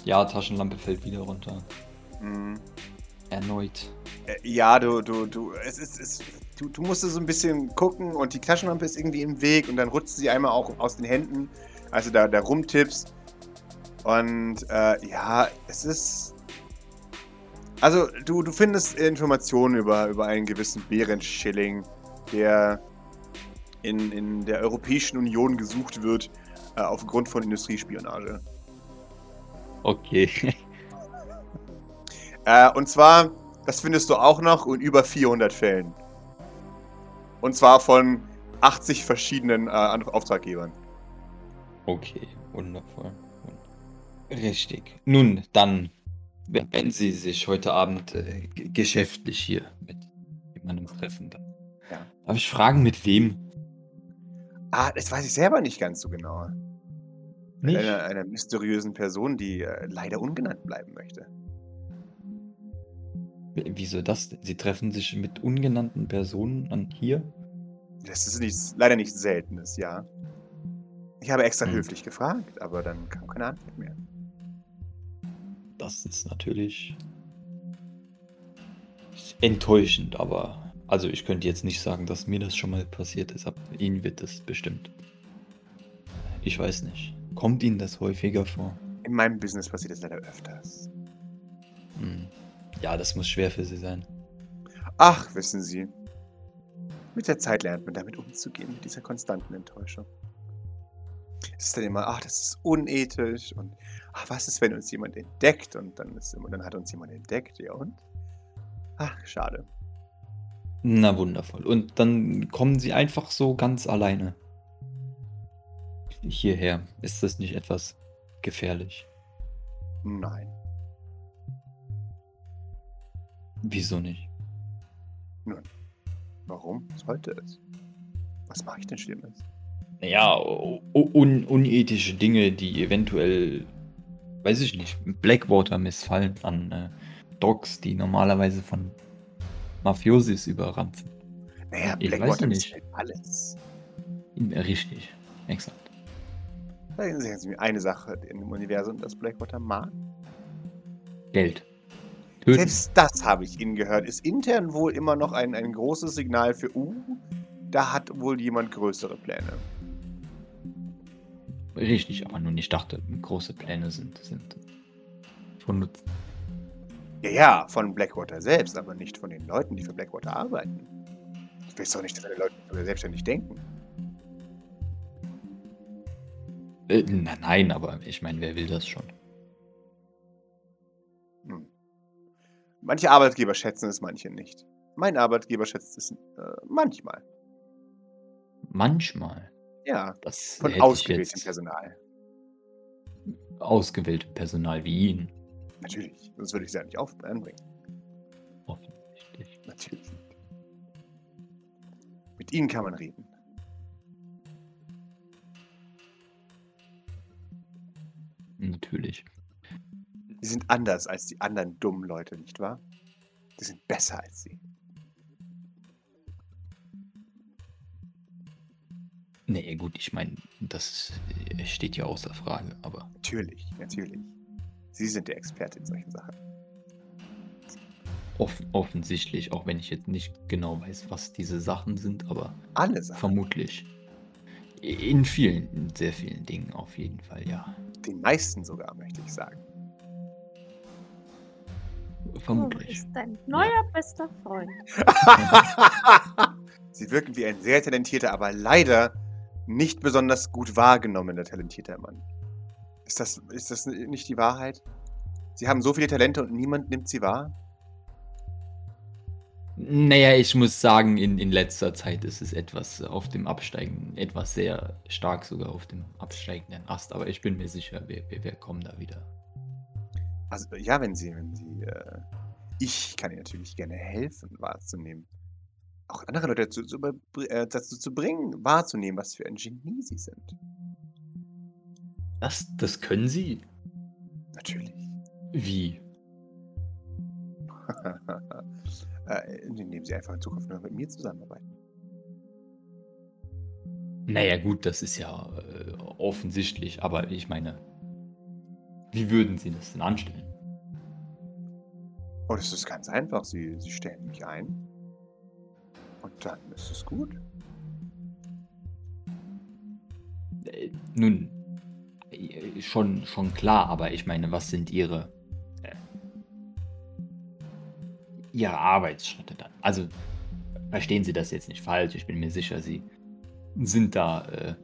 Ja, Taschenlampe fällt wieder runter. Mhm. Erneut. Äh, Ja, du, du, du, es ist, es, du, du musst so ein bisschen gucken und die Taschenlampe ist irgendwie im Weg und dann rutscht sie einmal auch aus den Händen, als du da, da rumtippst. Und äh, ja, es ist. Also, du, du findest Informationen über, über einen gewissen Bärenschilling, der in, in der Europäischen Union gesucht wird, äh, aufgrund von Industriespionage. Okay. Äh, und zwar, das findest du auch noch in über 400 Fällen. Und zwar von 80 verschiedenen äh, Auftraggebern. Okay, wundervoll. Richtig. Nun, dann, wenn Sie sich heute Abend äh, geschäftlich hier mit jemandem treffen, dann Ja. darf ich fragen, mit wem? Ah, das weiß ich selber nicht ganz so genau. Mit Nicht? einer, einer mysteriösen Person, die äh, leider ungenannt bleiben möchte. Wieso das? Sie treffen sich mit ungenannten Personen an hier? Das ist nichts, leider nichts Seltenes, ja. Ich habe extra Hm. höflich gefragt, aber dann kam keine Antwort mehr. Das ist natürlich enttäuschend, aber also ich könnte jetzt nicht sagen, dass mir das schon mal passiert ist, aber Ihnen wird das bestimmt. Ich weiß nicht. Kommt Ihnen das häufiger vor? In meinem Business passiert das leider öfters. Hm. Ja, das muss schwer für Sie sein. Ach, wissen Sie. Mit der Zeit lernt man damit umzugehen, mit dieser konstanten Enttäuschung. Es ist dann immer, ach, das ist unethisch und ach, was ist, wenn uns jemand entdeckt und dann, ist immer, dann hat uns jemand entdeckt, ja und? Ach, schade. Na wundervoll. Und dann kommen Sie einfach so ganz alleine hierher. Ist das nicht etwas gefährlich? Nein. Wieso nicht? Warum? Sollte es? Was mache ich denn Schlimmes? Ja, un unethische Dinge, die eventuell, weiß ich nicht, Blackwater missfallen an äh, Dogs, die normalerweise von Mafiosis überrannt sind. Naja, Ich weiß Blackwater nicht. halt alles. Richtig, exakt. Sagen Sie mir eine Sache in dem Universum, das Blackwater mag. Geld. Töten. Selbst das habe ich Ihnen gehört. Ist intern wohl immer noch ein, ein großes Signal für, uh, da hat wohl jemand größere Pläne. Richtig, aber nun, ich dachte, große Pläne sind, sind von Nutzen. Ja, ja, von Blackwater selbst, aber nicht von den Leuten, die für Blackwater arbeiten. Ich weiß doch nicht, dass alle Leute selbstständig denken. Äh, na, nein, aber ich meine, wer will das schon? Hm. Manche Arbeitgeber schätzen es, manche nicht. Mein Arbeitgeber schätzt es äh, manchmal. Manchmal. Ja, Das von ausgewähltem Personal. ausgewähltem Personal wie ihn. Natürlich, sonst würde ich sie ja nicht auf anbringen. Offensichtlich. Natürlich nicht. Mit ihnen kann man reden. Natürlich. Sie sind anders als die anderen dummen Leute, nicht wahr? Sie sind besser als sie. Nee, gut, ich meine, das steht ja außer Frage, aber Natürlich, natürlich. Sie sind der Experte in solchen Sachen. off offensichtlich, auch wenn ich jetzt nicht genau weiß, was diese Sachen sind, aber Alle Sachen. vermutlich. In vielen, in sehr vielen Dingen auf jeden Fall, ja. Den meisten sogar, möchte ich sagen. Vermutlich. ist dein neuer bester Freund. Sie wirken wie ein sehr talentierter, aber leider nicht besonders gut wahrgenommener talentierter Mann. Ist das, ist das nicht die Wahrheit? Sie haben so viele Talente und niemand nimmt sie wahr? Naja, ich muss sagen, in, in letzter Zeit ist es etwas auf dem Absteigen, etwas sehr stark sogar auf dem absteigenden Ast, aber ich bin mir sicher, wir, wir, wir kommen da wieder. Also, ja, wenn Sie, wenn Sie, äh, ich kann Ihnen natürlich gerne helfen, wahrzunehmen. Auch andere Leute dazu, zu, äh, dazu zu bringen, wahrzunehmen, was für ein Genie Sie sind. Das, das können Sie? Natürlich. Wie? äh, indem Sie einfach in Zukunft nur mit mir zusammenarbeiten. Naja, gut, das ist ja äh, offensichtlich, aber ich meine, wie würden Sie das denn anstellen? Und es ist ganz einfach. Sie, Sie stellen mich ein. Und dann ist es gut. Äh, nun, äh, schon, schon klar, aber ich meine, was sind Ihre, Ihre Arbeitsschritte dann? Also, verstehen Sie das jetzt nicht falsch, ich bin mir sicher, Sie sind da äh,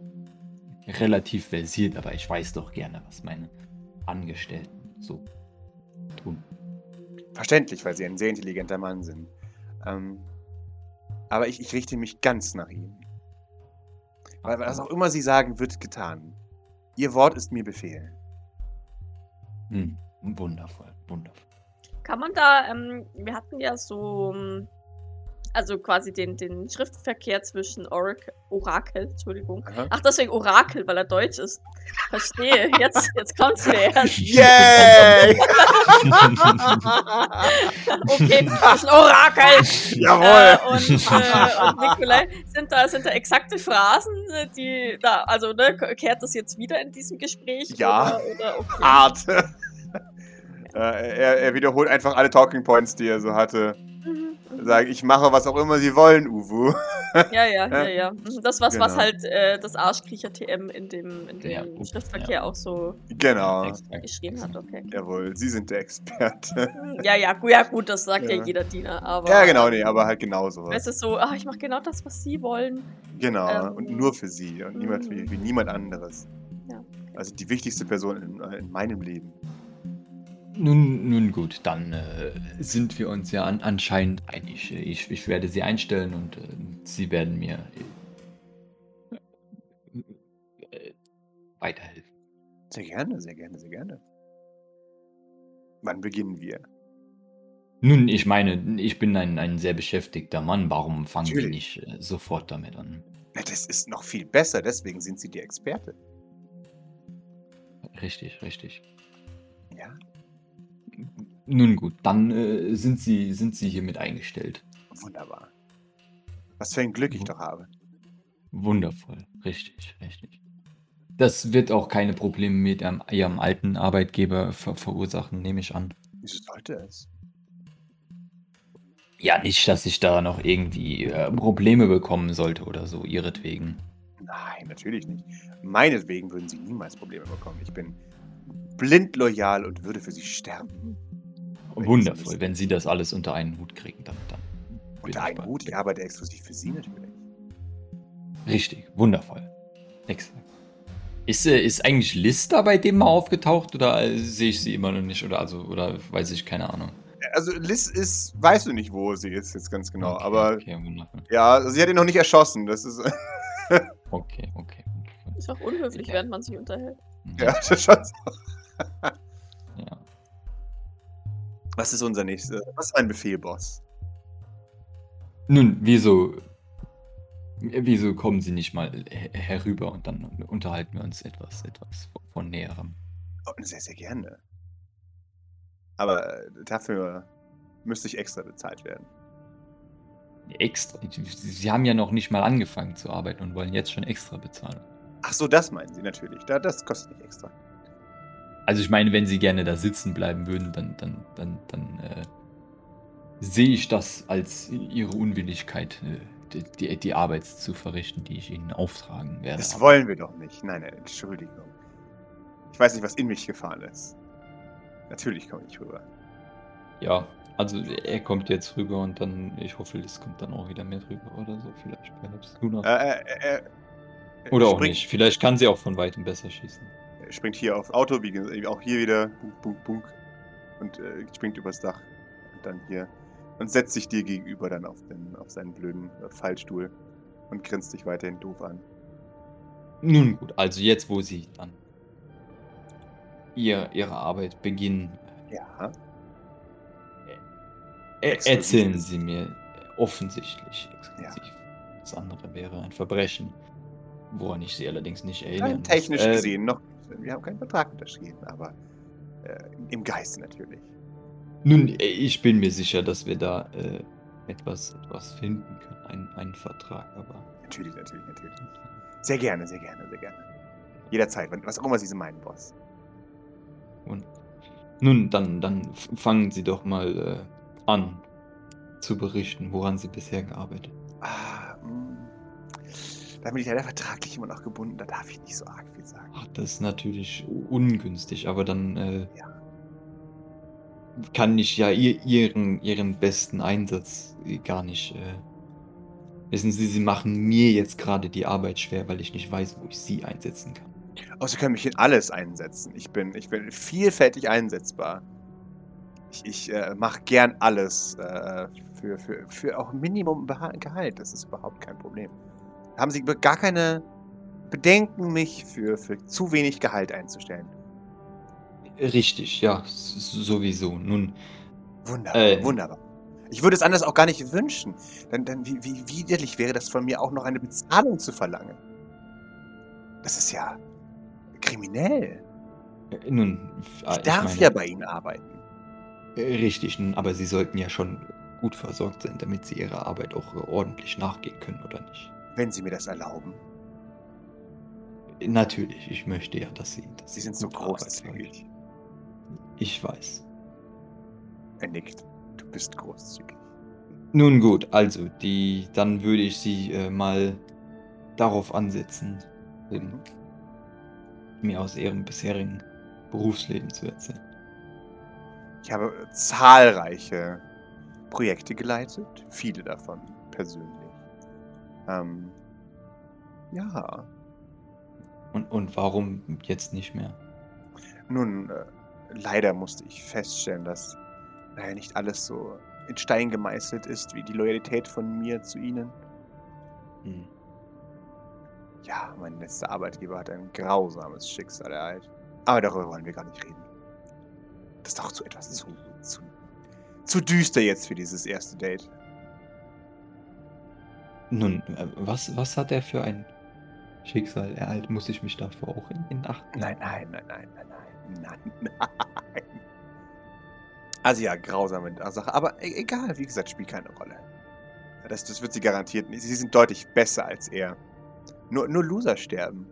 relativ versiert, aber ich weiß doch gerne, was meine Angestellten so tun. Verständlich, weil Sie ein sehr intelligenter Mann sind. Ähm, aber ich, ich richte mich ganz nach Ihnen. Weil was auch immer Sie sagen, wird getan. Ihr Wort ist mir Befehl. Hm, wundervoll, wundervoll. Kann man da, ähm, wir hatten ja so, ähm, also quasi den, den Schriftverkehr zwischen Oracle, Orakel, Entschuldigung. Aha. Ach, deswegen Orakel, weil er deutsch ist. Verstehe. Jetzt, jetzt kommt's mir erst. Yay! okay, ein Orakel. Jawohl! Äh, und, äh, und Nikolai, sind da, sind da exakte Phrasen, äh, die da, also ne, kehrt das jetzt wieder in diesem Gespräch? Ja. Oder, oder okay. Art. Äh, er, er wiederholt einfach alle Talking Points, die er so hatte. Mhm. Sagt, ich mache was auch immer Sie wollen, Uwu. Ja, ja, ja, ja. Mhm, Das, was, was Genau. halt äh, das Arschkriecher-TM in dem, in dem Ja, Schriftverkehr auch so Genau. Geschrieben hat, okay. Jawohl, Sie sind der Experte. Mhm, Ja, ja, gut, ja, gut, das sagt ja, Ja. jeder Diener, aber. ja, genau, nee, aber halt genauso. Es ist so, ach, ich mache genau das, was sie wollen. Genau, Ähm, und nur für Sie und niemand wie, mhm. wie niemand anderes. Ja. Also die wichtigste Person in, in meinem Leben. Nun, nun gut, dann äh, sind wir uns ja an, anscheinend einig. Ich, ich werde sie einstellen und äh, sie werden mir äh, weiterhelfen. Sehr gerne, sehr gerne, sehr gerne. Wann beginnen wir? Nun, ich meine, ich bin ein, ein sehr beschäftigter Mann. Warum fangen wir nicht äh, sofort damit an? Das ist noch viel besser, deswegen sind Sie die Experte. Richtig, richtig. Ja, Nun gut, dann äh, sind sie sind sie hiermit eingestellt. wunderbar. Was für ein Glück ich doch habe. Wundervoll, richtig, richtig. Das wird auch keine Probleme mit ihrem, ihrem alten Arbeitgeber ver verursachen, nehme ich an. Wieso sollte es? Ja, nicht, dass ich da noch irgendwie äh, Probleme bekommen sollte oder so, ihretwegen. Nein, natürlich nicht. Meinetwegen würden Sie niemals Probleme bekommen. Ich bin blind loyal und würde für Sie sterben. Wenn Sie Wundervoll, müssen. wenn sie das alles unter einen Hut kriegen, dann. dann Unter ich einen Hut, ich arbeite exklusiv für Sie natürlich. Richtig, wundervoll. Exakt. Ist, äh, ist eigentlich Liz da bei dem mal aufgetaucht oder äh, sehe ich sie immer noch nicht? Oder also, oder weiß ich, keine Ahnung. Also Liz ist, weißt du nicht, wo sie ist jetzt ganz genau, Okay, aber Okay, wundervoll. ja, sie hat ihn noch nicht erschossen. Das ist, Okay, okay. Ist auch unhöflich, Ja. während man sich unterhält. ja, das ist schon so. Ja. Was ist unser nächster? Was ist mein Befehl, Boss? Nun, wieso, wieso kommen Sie nicht mal her- herüber und dann unterhalten wir uns etwas, etwas von, von Näherem? Oh, sehr, sehr gerne. Aber dafür müsste ich extra bezahlt werden. Extra? Sie haben ja noch nicht mal angefangen zu arbeiten und wollen jetzt schon extra bezahlen. Ach so, das meinen Sie natürlich. Da, das kostet nicht extra. Also ich meine, wenn Sie gerne da sitzen bleiben würden, dann, dann, dann, dann äh, sehe ich das als Ihre Unwilligkeit, äh, die, die Arbeit zu verrichten, die ich Ihnen auftragen werde. Das wollen wir doch nicht. Nein, nein, Entschuldigung. Ich weiß nicht, was in mich gefahren ist. Natürlich komme ich rüber. Ja, also er kommt jetzt rüber und dann, ich hoffe, es kommt dann auch wieder mehr drüber oder so, vielleicht perhaps. Who knows? Äh, äh, äh, oder auch nicht. Vielleicht kann sie auch von weitem besser schießen. Er springt hier aufs Auto, wie auch hier wieder, bunk, bunk, bunk, und äh, springt übers Dach. Und dann hier. Und setzt sich dir gegenüber dann auf, den, auf seinen blöden äh, Fallstuhl und grinst dich weiterhin doof an. Nun gut, also jetzt, wo sie dann ihr, ihre Arbeit beginnen, Ja. äh, Exklusiv erzählen sie mir offensichtlich exklusiv. Das andere wäre ein Verbrechen, woran ich sie allerdings nicht muss. technisch Äh, gesehen noch. Wir haben keinen Vertrag unterschrieben, aber äh, im Geiste natürlich. Nun, äh, ich bin mir sicher, dass wir da äh, etwas, etwas finden können. Ein, einen Vertrag, aber. Natürlich, natürlich, natürlich. Sehr gerne, sehr gerne, sehr gerne. Jederzeit, was auch immer Sie meinen, Boss. Und nun, dann, dann fangen Sie doch mal äh, an zu berichten, woran Sie bisher gearbeitet haben. Ah. Da bin ich leider vertraglich immer noch gebunden, da darf ich nicht so arg viel sagen. Ach, das ist natürlich ungünstig, aber dann äh, Ja. kann ich ja ihr, ihren, ihren besten Einsatz äh, gar nicht. Äh, wissen Sie, Sie machen mir jetzt gerade die Arbeit schwer, weil ich nicht weiß, wo ich Sie einsetzen kann. Oh, Sie können mich in alles einsetzen. Ich bin, ich bin vielfältig einsetzbar. Ich, ich äh, mache gern alles äh, für, für, für auch Minimum Gehalt. Das ist überhaupt kein Problem. Haben Sie gar keine Bedenken, mich für, für zu wenig Gehalt einzustellen? Richtig, ja, sowieso. Nun, Wunderbar, Äh. wunderbar. Ich würde es anders auch gar nicht wünschen. Denn, denn wie, wie widerlich wäre das von mir auch noch eine Bezahlung zu verlangen? Das ist ja kriminell. äh, nun, Ich äh, darf meine- ja bei Ihnen arbeiten. Äh, Richtig, nun, aber Sie sollten ja schon gut versorgt sein, damit Sie Ihrer Arbeit auch ordentlich nachgehen können, oder nicht? Wenn Sie mir das erlauben. Natürlich, ich möchte ja, dass Sie. Dass Sie sind so großzügig. Ich weiß. Er nickt. Du bist großzügig. Nun gut, also, die, dann würde ich Sie äh, mal darauf ansetzen, Mhm. mir aus Ihrem bisherigen Berufsleben zu erzählen. Ich habe zahlreiche Projekte geleitet. Viele davon persönlich. Ähm, ja. Und, und warum jetzt nicht mehr? Nun, äh, leider musste ich feststellen, dass naja, nicht alles so in Stein gemeißelt ist, wie die Loyalität von mir zu Ihnen. Hm. Ja, mein letzter Arbeitgeber hat ein grausames Schicksal ereilt. Aber darüber wollen wir gar nicht reden. Das ist doch zu etwas zu, zu, zu düster jetzt für dieses erste Date. Nun, äh, was, was hat er für ein Schicksal ereilt? Muss ich mich davor auch in, in Acht nehmen? Nein, nein, nein, nein, nein, nein, nein, nein. Also ja, grausame Sache. Aber e egal, wie gesagt, spielt keine Rolle. Das, das wird sie garantiert nicht. Sie sind deutlich besser als er. Nur, nur Loser sterben.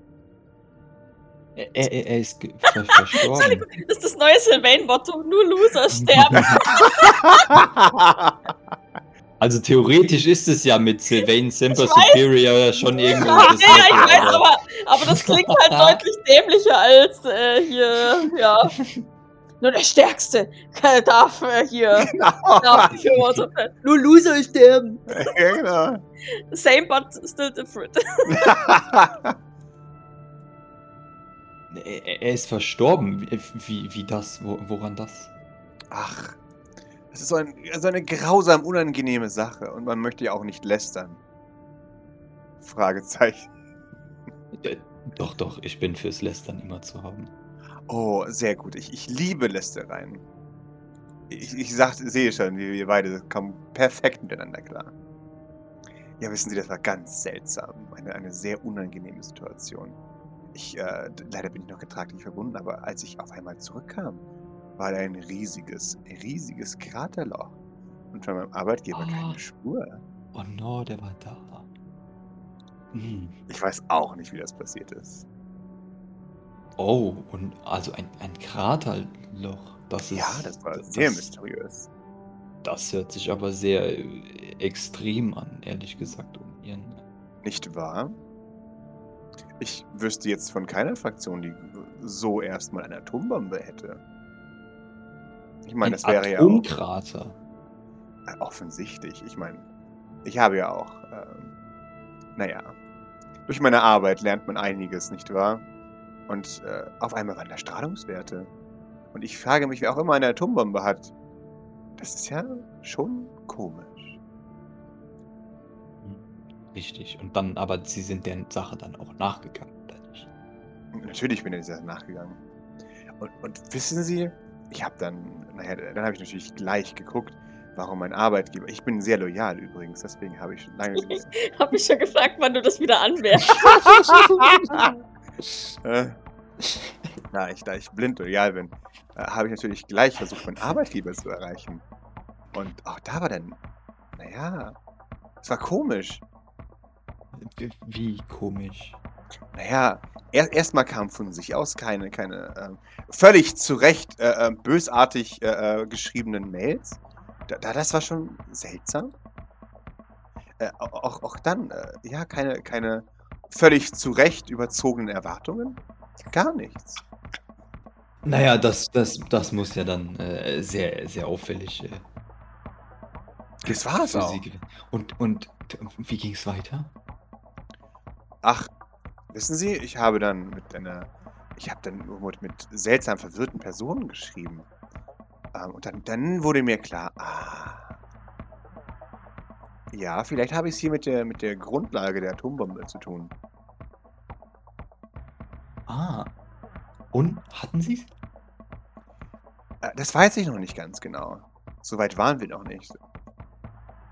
Er, er, er ist ver verstorben. Das ist das neue Sylvain-Motto. Nur Loser sterben. Also theoretisch ist es ja mit Sylvain Semper. Superior schon irgendwo Ja, das ja, ich weiß, aber- aber, das klingt halt deutlich dämlicher als äh, hier, ja. Nur der Stärkste darf äh, hier. genau. Darf nur Loser sterben. ja, genau. Same but still different. Er, er ist verstorben. Wie, wie, wie das? Wo, woran das? Ach, das ist so, ein, so eine grausam unangenehme Sache und man möchte ja auch nicht lästern. Fragezeichen. Doch, doch, ich bin fürs Lästern immer zu haben. Oh, sehr gut. Ich, ich liebe Lästereien. Ich, ich sag, sehe schon, wir, wir beide kommen perfekt miteinander klar. Ja, wissen Sie, das war ganz seltsam. Eine, eine sehr unangenehme Situation. Ich, äh, leider bin ich noch getraglich verbunden, aber als ich auf einmal zurückkam, war da ein riesiges, riesiges Kraterloch. Und von meinem Arbeitgeber Ah. keine Spur. Oh no, der war da. Hm. Ich weiß auch nicht, wie das passiert ist. Oh, und also ein, ein Kraterloch. Das ist. ja, das war das, sehr mysteriös. das hört sich aber sehr äh, extrem an, ehrlich gesagt. Um ihren, Nicht wahr? Ich wüsste jetzt von keiner Fraktion, die so erstmal eine Atombombe hätte. Ich meine, ein das wäre ja auch Atomkrater. äh, offensichtlich. Ich meine, ich habe ja auch, ähm, naja, durch meine Arbeit lernt man einiges, nicht wahr? Und äh, auf einmal waren da Strahlungswerte. Und ich frage mich, wer auch immer eine Atombombe hat. Das ist ja schon komisch. Richtig. Und dann, aber sie sind der Sache dann auch nachgegangen, oder nicht? Natürlich bin ich dieser nachgegangen. Und, und wissen Sie, ich habe dann, naja, dann habe ich natürlich gleich geguckt, warum mein Arbeitgeber. Ich bin sehr loyal übrigens, deswegen habe ich schon lange gewusst. Hab mich schon gefragt, wann du das wieder anwärst. äh, na, ich, da ich blind loyal bin, äh, habe ich natürlich gleich versucht, meinen Arbeitgeber zu erreichen. Und auch da war dann, naja, es war komisch. Wie komisch. Naja, er, erstmal kam von sich aus keine, keine ähm, völlig zu Recht äh, äh, bösartig äh, äh, geschriebenen Mails. Da, da, das war schon seltsam. Äh, au- auch, auch dann, äh, ja, keine, keine völlig zu Recht überzogenen Erwartungen. Gar nichts. Naja, das, das, das muss ja dann äh, sehr, sehr auffällig. Äh, Das war es für auch. sie. Und, und wie ging es weiter? Ach, wissen Sie, ich habe dann mit einer, ich habe dann mit, mit seltsam verwirrten Personen geschrieben. Ähm, und dann, dann wurde mir klar, ah, ja, vielleicht habe ich es hier mit der, mit der Grundlage der Atombombe zu tun. Ah. Und hatten sie es? Äh, das weiß ich noch nicht ganz genau. Soweit waren wir noch nicht.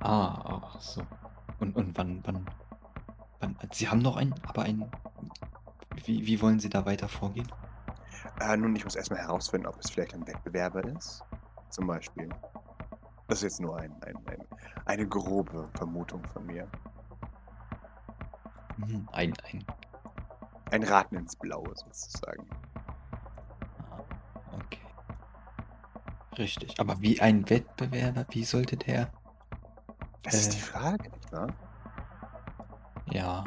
Ah, ach so. Und, und wann, wann, wann, Sie haben noch ein, aber ein, wie, wie wollen Sie da weiter vorgehen? Äh, nun, ich muss erstmal herausfinden, ob es vielleicht ein Wettbewerber ist. Zum Beispiel. Das ist jetzt nur ein, ein, ein, eine grobe Vermutung von mir. Hm, ein, ein, Ein Raten ins Blaue sozusagen. ah, okay. Richtig. Aber wie ein Wettbewerber, wie sollte der, Das ist Äh. die Frage, nicht wahr? ja.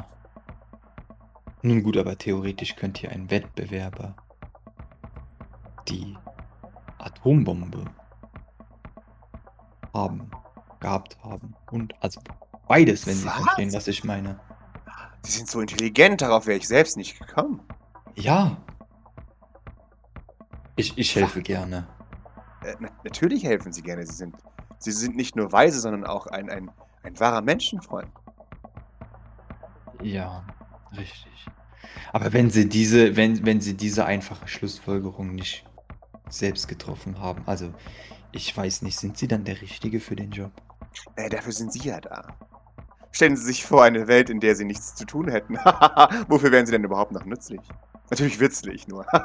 Nun gut, aber theoretisch könnte ja ein Wettbewerber die Atombombe haben, gehabt haben. Und, also beides, wenn Sie Was? verstehen, was ich meine. Sie sind so intelligent, darauf wäre ich selbst nicht gekommen. Ja. Ich, ich helfe gerne. Äh, na natürlich helfen Sie gerne. Sie sind, Sie sind nicht nur weise, sondern auch ein, ein, ein wahrer Menschenfreund. Ja, richtig. Aber wenn Sie diese, wenn, wenn Sie diese einfache Schlussfolgerung nicht selbst getroffen haben, also ich weiß nicht, sind Sie dann der Richtige für den Job? Äh, dafür sind Sie ja da. Stellen Sie sich vor eine Welt, in der Sie nichts zu tun hätten. Wofür wären Sie denn überhaupt noch nützlich? Natürlich witzlich nur.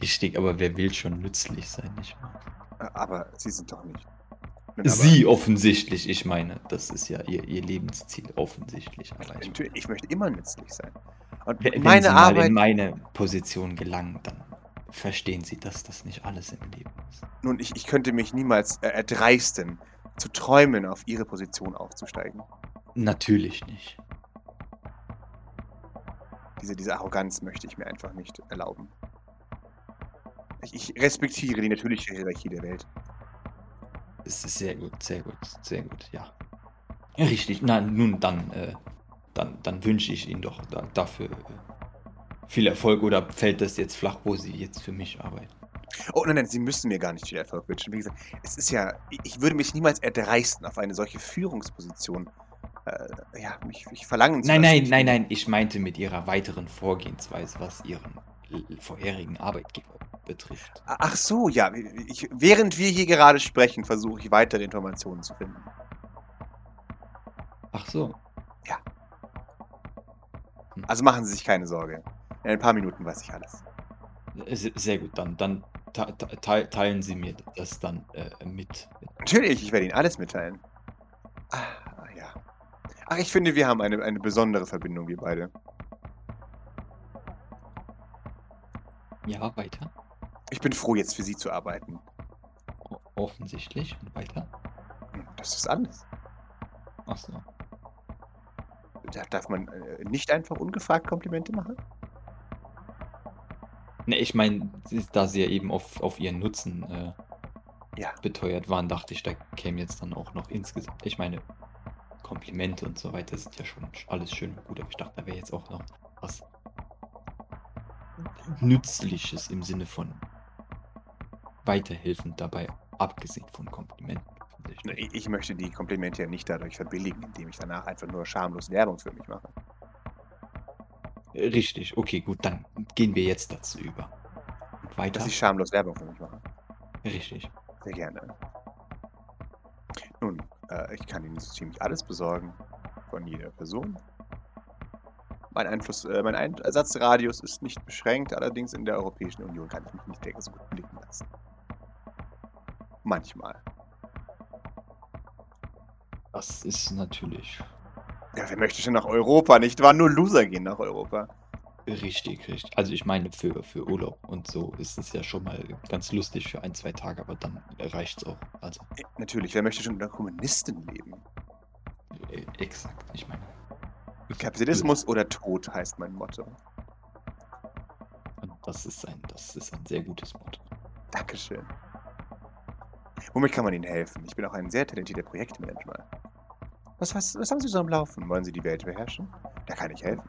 Richtig, aber wer will schon nützlich sein, nicht wahr? aber Sie sind doch nicht. Aber- Sie offensichtlich, ich meine, das ist ja Ihr, ihr Lebensziel, offensichtlich. Natürlich, ich möchte immer nützlich sein. Und wenn meine Sie mal Arbeit. in meine Position gelangen, dann verstehen Sie, dass das nicht alles im Leben ist. Nun, ich, ich könnte mich niemals äh, erdreisten, zu träumen, auf Ihre Position aufzusteigen. Natürlich nicht. Diese, diese Arroganz möchte ich mir einfach nicht erlauben. Ich, ich respektiere die natürliche Hierarchie der Welt. Es ist sehr gut, sehr gut, sehr gut, ja. Richtig, na nun dann, äh, dann, dann wünsche ich Ihnen doch da, dafür äh, viel Erfolg oder fällt das jetzt flach, wo Sie jetzt für mich arbeiten? Oh nein, nein, Sie müssen mir gar nicht viel Erfolg wünschen. Wie gesagt, es ist ja, ich- würde mich niemals erdreisten, auf eine solche Führungsposition, äh, ja, mich, mich verlangen zu Nein, lassen. nein, nein, nein, ich meinte mit Ihrer weiteren Vorgehensweise, was Ihren vorherigen Arbeitgeber betrifft. Ach so, ja. Ich, während wir hier gerade sprechen, versuche ich weitere Informationen zu finden. Ach so. Ja. Also machen Sie sich keine Sorge. In ein paar Minuten weiß ich alles. Äh, se- Sehr gut, dann, dann te- te- te- teilen Sie mir das dann äh, mit. Natürlich, ich werde Ihnen alles mitteilen. Ah, ja. Ach, ich finde, wir haben eine, eine besondere Verbindung, wir beide. Ja, weiter. Ich bin froh, jetzt für Sie zu arbeiten. O offensichtlich. Und weiter. Hm, Das ist alles. Achso. Da darf man äh, nicht einfach ungefragt Komplimente machen? Ne, ich meine, da Sie ja eben auf, auf Ihren Nutzen äh, Ja. beteuert waren, dachte ich, da käme jetzt dann auch noch insgesamt. Ich meine, Komplimente und so weiter sind ja schon alles schön und gut, aber ich dachte, da wäre jetzt auch noch was Nützliches im Sinne von weiterhelfend dabei, abgesehen von Komplimenten. Ich ich möchte die Komplimente ja nicht dadurch verbilligen, indem ich danach einfach nur schamlos Werbung für mich mache. Richtig, okay, gut, dann gehen wir jetzt dazu über. Und weiter? Dass ich schamlos Werbung für mich mache. Richtig. Sehr gerne. Nun, äh, ich kann Ihnen so ziemlich alles besorgen. Von jeder Person. Mein Einfluss, äh, mein Einsatzradius ist nicht beschränkt, allerdings in der Europäischen Union kann ich mich nicht sehr so gut blicken lassen. Manchmal. Das ist natürlich Ja, wer möchte schon nach Europa, nicht wahr? Nur Loser gehen nach Europa. richtig, richtig. Also ich meine, für, für Urlaub und so ist es ja schon mal ganz lustig für ein, zwei Tage, aber dann reicht's auch. Also Natürlich, wer möchte schon unter Kommunisten leben? äh, exakt, ich meine. Kapitalismus oder Tod heißt mein Motto. Und das ist ein, das ist ein sehr gutes Motto. Dankeschön. Womit kann man Ihnen helfen? Ich bin auch ein sehr talentierter Projektmanager. Was, was, was haben Sie so am Laufen? Wollen Sie die Welt beherrschen? Da kann ich helfen.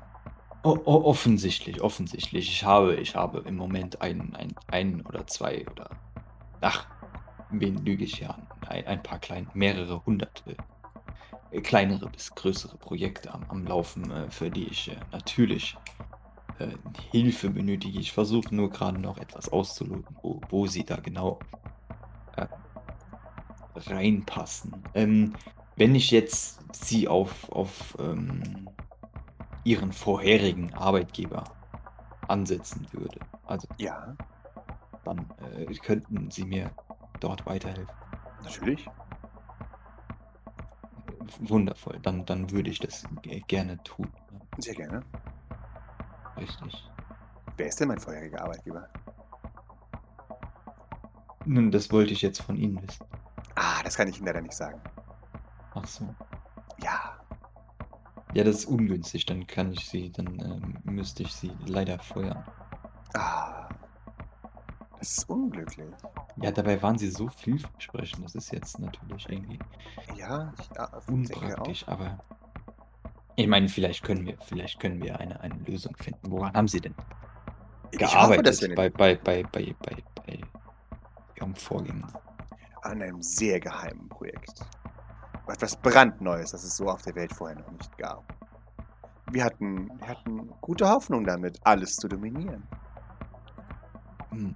O offensichtlich, offensichtlich. Ich habe, ich habe im Moment ein, ein, ein oder zwei oder ach, wen lüge ich ja? Ein, ein paar kleine, mehrere hundert äh, kleinere bis größere Projekte am, am Laufen, äh, für die ich äh, natürlich äh, Hilfe benötige. Ich versuche nur gerade noch etwas auszuloten, wo, wo sie da genau reinpassen. Ähm, wenn ich jetzt sie auf, auf ähm, ihren vorherigen Arbeitgeber ansetzen würde, also Ja, dann äh, könnten sie mir dort weiterhelfen. natürlich. Wundervoll, dann, dann würde ich das ge- gerne tun. Sehr gerne. Richtig. Wer ist denn mein vorheriger Arbeitgeber? Nun, das wollte ich jetzt von Ihnen wissen. Ah, das kann ich Ihnen leider nicht sagen. Ach so. Ja, Ja, das ist ungünstig. Dann kann ich sie, dann ähm, müsste ich sie leider feuern. Das ist unglücklich. Ja, dabei waren sie so vielversprechend. Das ist jetzt natürlich irgendwie Ja, ich auch. unpraktisch, aber ich meine, vielleicht können wir, vielleicht können wir eine, eine Lösung finden. Woran haben Sie denn Ich hoffe, gearbeitet wir bei, bei, bei, bei, bei, bei Ihrem Vorgänger? an einem sehr geheimen Projekt. Etwas brandneues, das es so auf der Welt vorher noch nicht gab. Wir hatten, wir hatten gute Hoffnung damit, alles zu dominieren. Hm.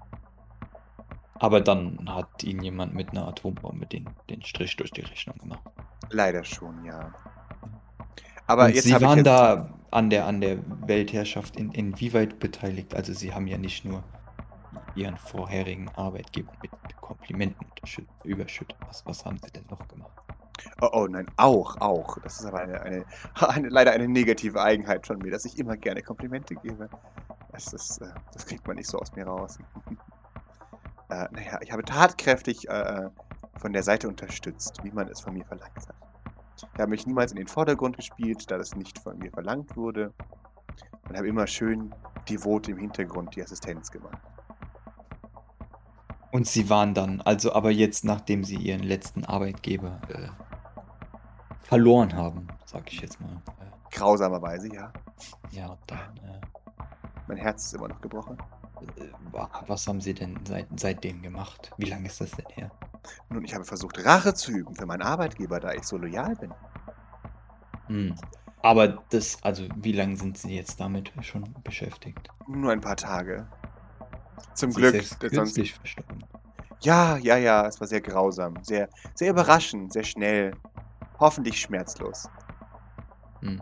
Aber dann hat Ihnen jemand mit einer Atombombe den, den Strich durch die Rechnung gemacht. Leider schon, ja. Aber Und jetzt Sie waren jetzt, da an der, an der Weltherrschaft in, inwieweit beteiligt? Also Sie haben ja nicht nur Ihren vorherigen Arbeitgeber mit Komplimenten überschüttet. Was, was haben Sie denn noch gemacht? Oh, oh nein, auch, auch. Das ist aber eine, eine, eine, leider eine negative Eigenheit von mir, dass ich immer gerne Komplimente gebe. Das, ist, äh, das kriegt man nicht so aus mir raus. äh, naja, ich habe tatkräftig äh, von der Seite unterstützt, wie man es von mir verlangt hat. Ich habe mich niemals in den Vordergrund gespielt, da das nicht von mir verlangt wurde. Und habe immer schön devot im Hintergrund die Assistenz gemacht. Und Sie waren dann, also aber jetzt, nachdem Sie Ihren letzten Arbeitgeber äh, verloren haben, sag ich jetzt mal. Äh, Grausamerweise, ja. ja, dann, äh, Mein Herz ist immer noch gebrochen. Wa- was haben Sie denn seit, seitdem gemacht? Wie lange ist das denn her? Nun, ich habe versucht, Rache zu üben für meinen Arbeitgeber, da ich so loyal bin. Hm. Aber das, also wie lange sind Sie jetzt damit schon beschäftigt? Nur ein paar Tage. Zum Sie Glück. ist sonst, verstorben. ja, ja, ja, es war sehr grausam. Sehr, sehr überraschend, sehr schnell. Hoffentlich schmerzlos. Hm.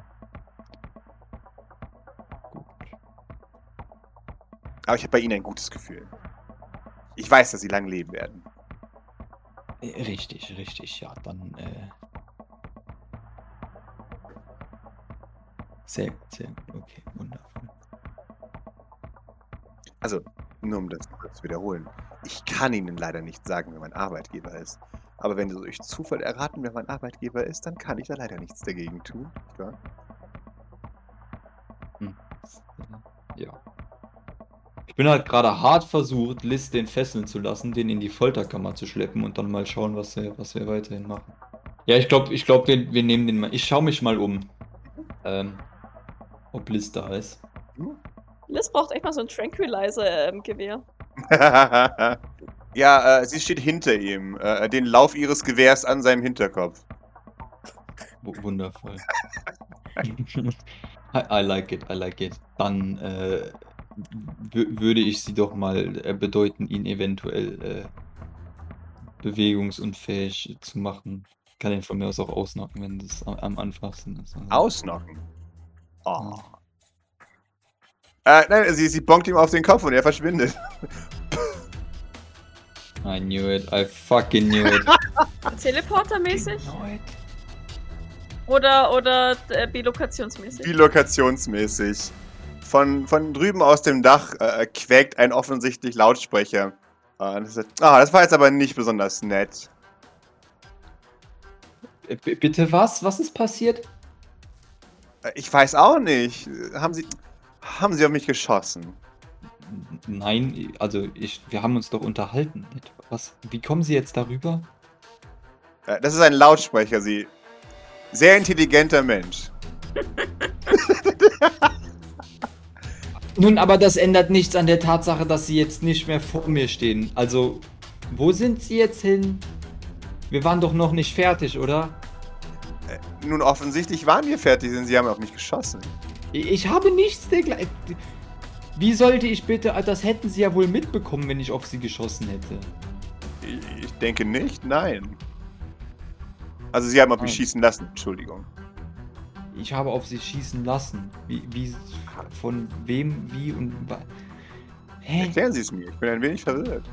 Aber ich habe bei ihnen ein gutes Gefühl. Ich weiß, dass sie lang leben werden. Äh, Richtig, richtig, ja, dann. Äh... Sehr sehr gut, okay, wundervoll. Also, nur um das kurz zu wiederholen. Ich kann Ihnen leider nicht sagen, wer mein Arbeitgeber ist. Aber wenn Sie durch Zufall erraten, wer mein Arbeitgeber ist, dann kann ich da leider nichts dagegen tun. Ja? Ja. Ich bin halt gerade hart versucht, Liz den fesseln zu lassen, den in die Folterkammer zu schleppen und dann mal schauen, was wir, was wir weiterhin machen. Ja, ich glaube, ich glaub, wir, wir nehmen den mal. Ich schaue mich mal um. Ähm, ob Liz da ist. Liz braucht echt mal so ein Tranquilizer-Gewehr. ja, äh, sie steht hinter ihm. Äh, den Lauf ihres Gewehrs an seinem Hinterkopf. W wundervoll. I, I like it, I like it. Dann äh, würde ich sie doch mal äh, bedeuten, ihn eventuell äh, bewegungsunfähig zu machen. Kann ihn von mir aus auch ausnocken, wenn das am, am einfachsten ist. Also, Ausnocken. Oh. Äh, nein, sie, sie bonkt ihm auf den Kopf und er verschwindet. I knew it, I fucking knew it. Teleportermäßig? Oder, oder äh, bilokationsmäßig? Bilokationsmäßig. Von, von drüben aus dem Dach äh, quäkt ein offensichtlich Lautsprecher. Ah, das, ist, ah, das war jetzt aber nicht besonders nett. Äh, b- Bitte was? Was ist passiert? Äh, Ich weiß auch nicht. Haben sie, haben sie auf mich geschossen? Nein, also ich, wir haben uns doch unterhalten. Was? Wie kommen Sie jetzt darüber? Äh, Das ist ein Lautsprecher, sie. Sehr intelligenter Mensch. Nun, aber das ändert nichts an der Tatsache, dass Sie jetzt nicht mehr vor mir stehen. Also, wo sind Sie jetzt hin? Wir waren doch noch nicht fertig, oder? Nun, offensichtlich waren wir fertig, denn sie haben auf mich geschossen. Ich habe nichts dergleichen. Wie sollte ich bitte. Das hätten Sie ja wohl mitbekommen, wenn ich auf Sie geschossen hätte. Ich, ich denke nicht, nein. Also, sie haben auf mich Ah. schießen lassen, Entschuldigung. Ich habe auf Sie schießen lassen. Wie. wie von wem, wie und. Hä? Erklären Sie es mir, ich bin ein wenig verwirrt.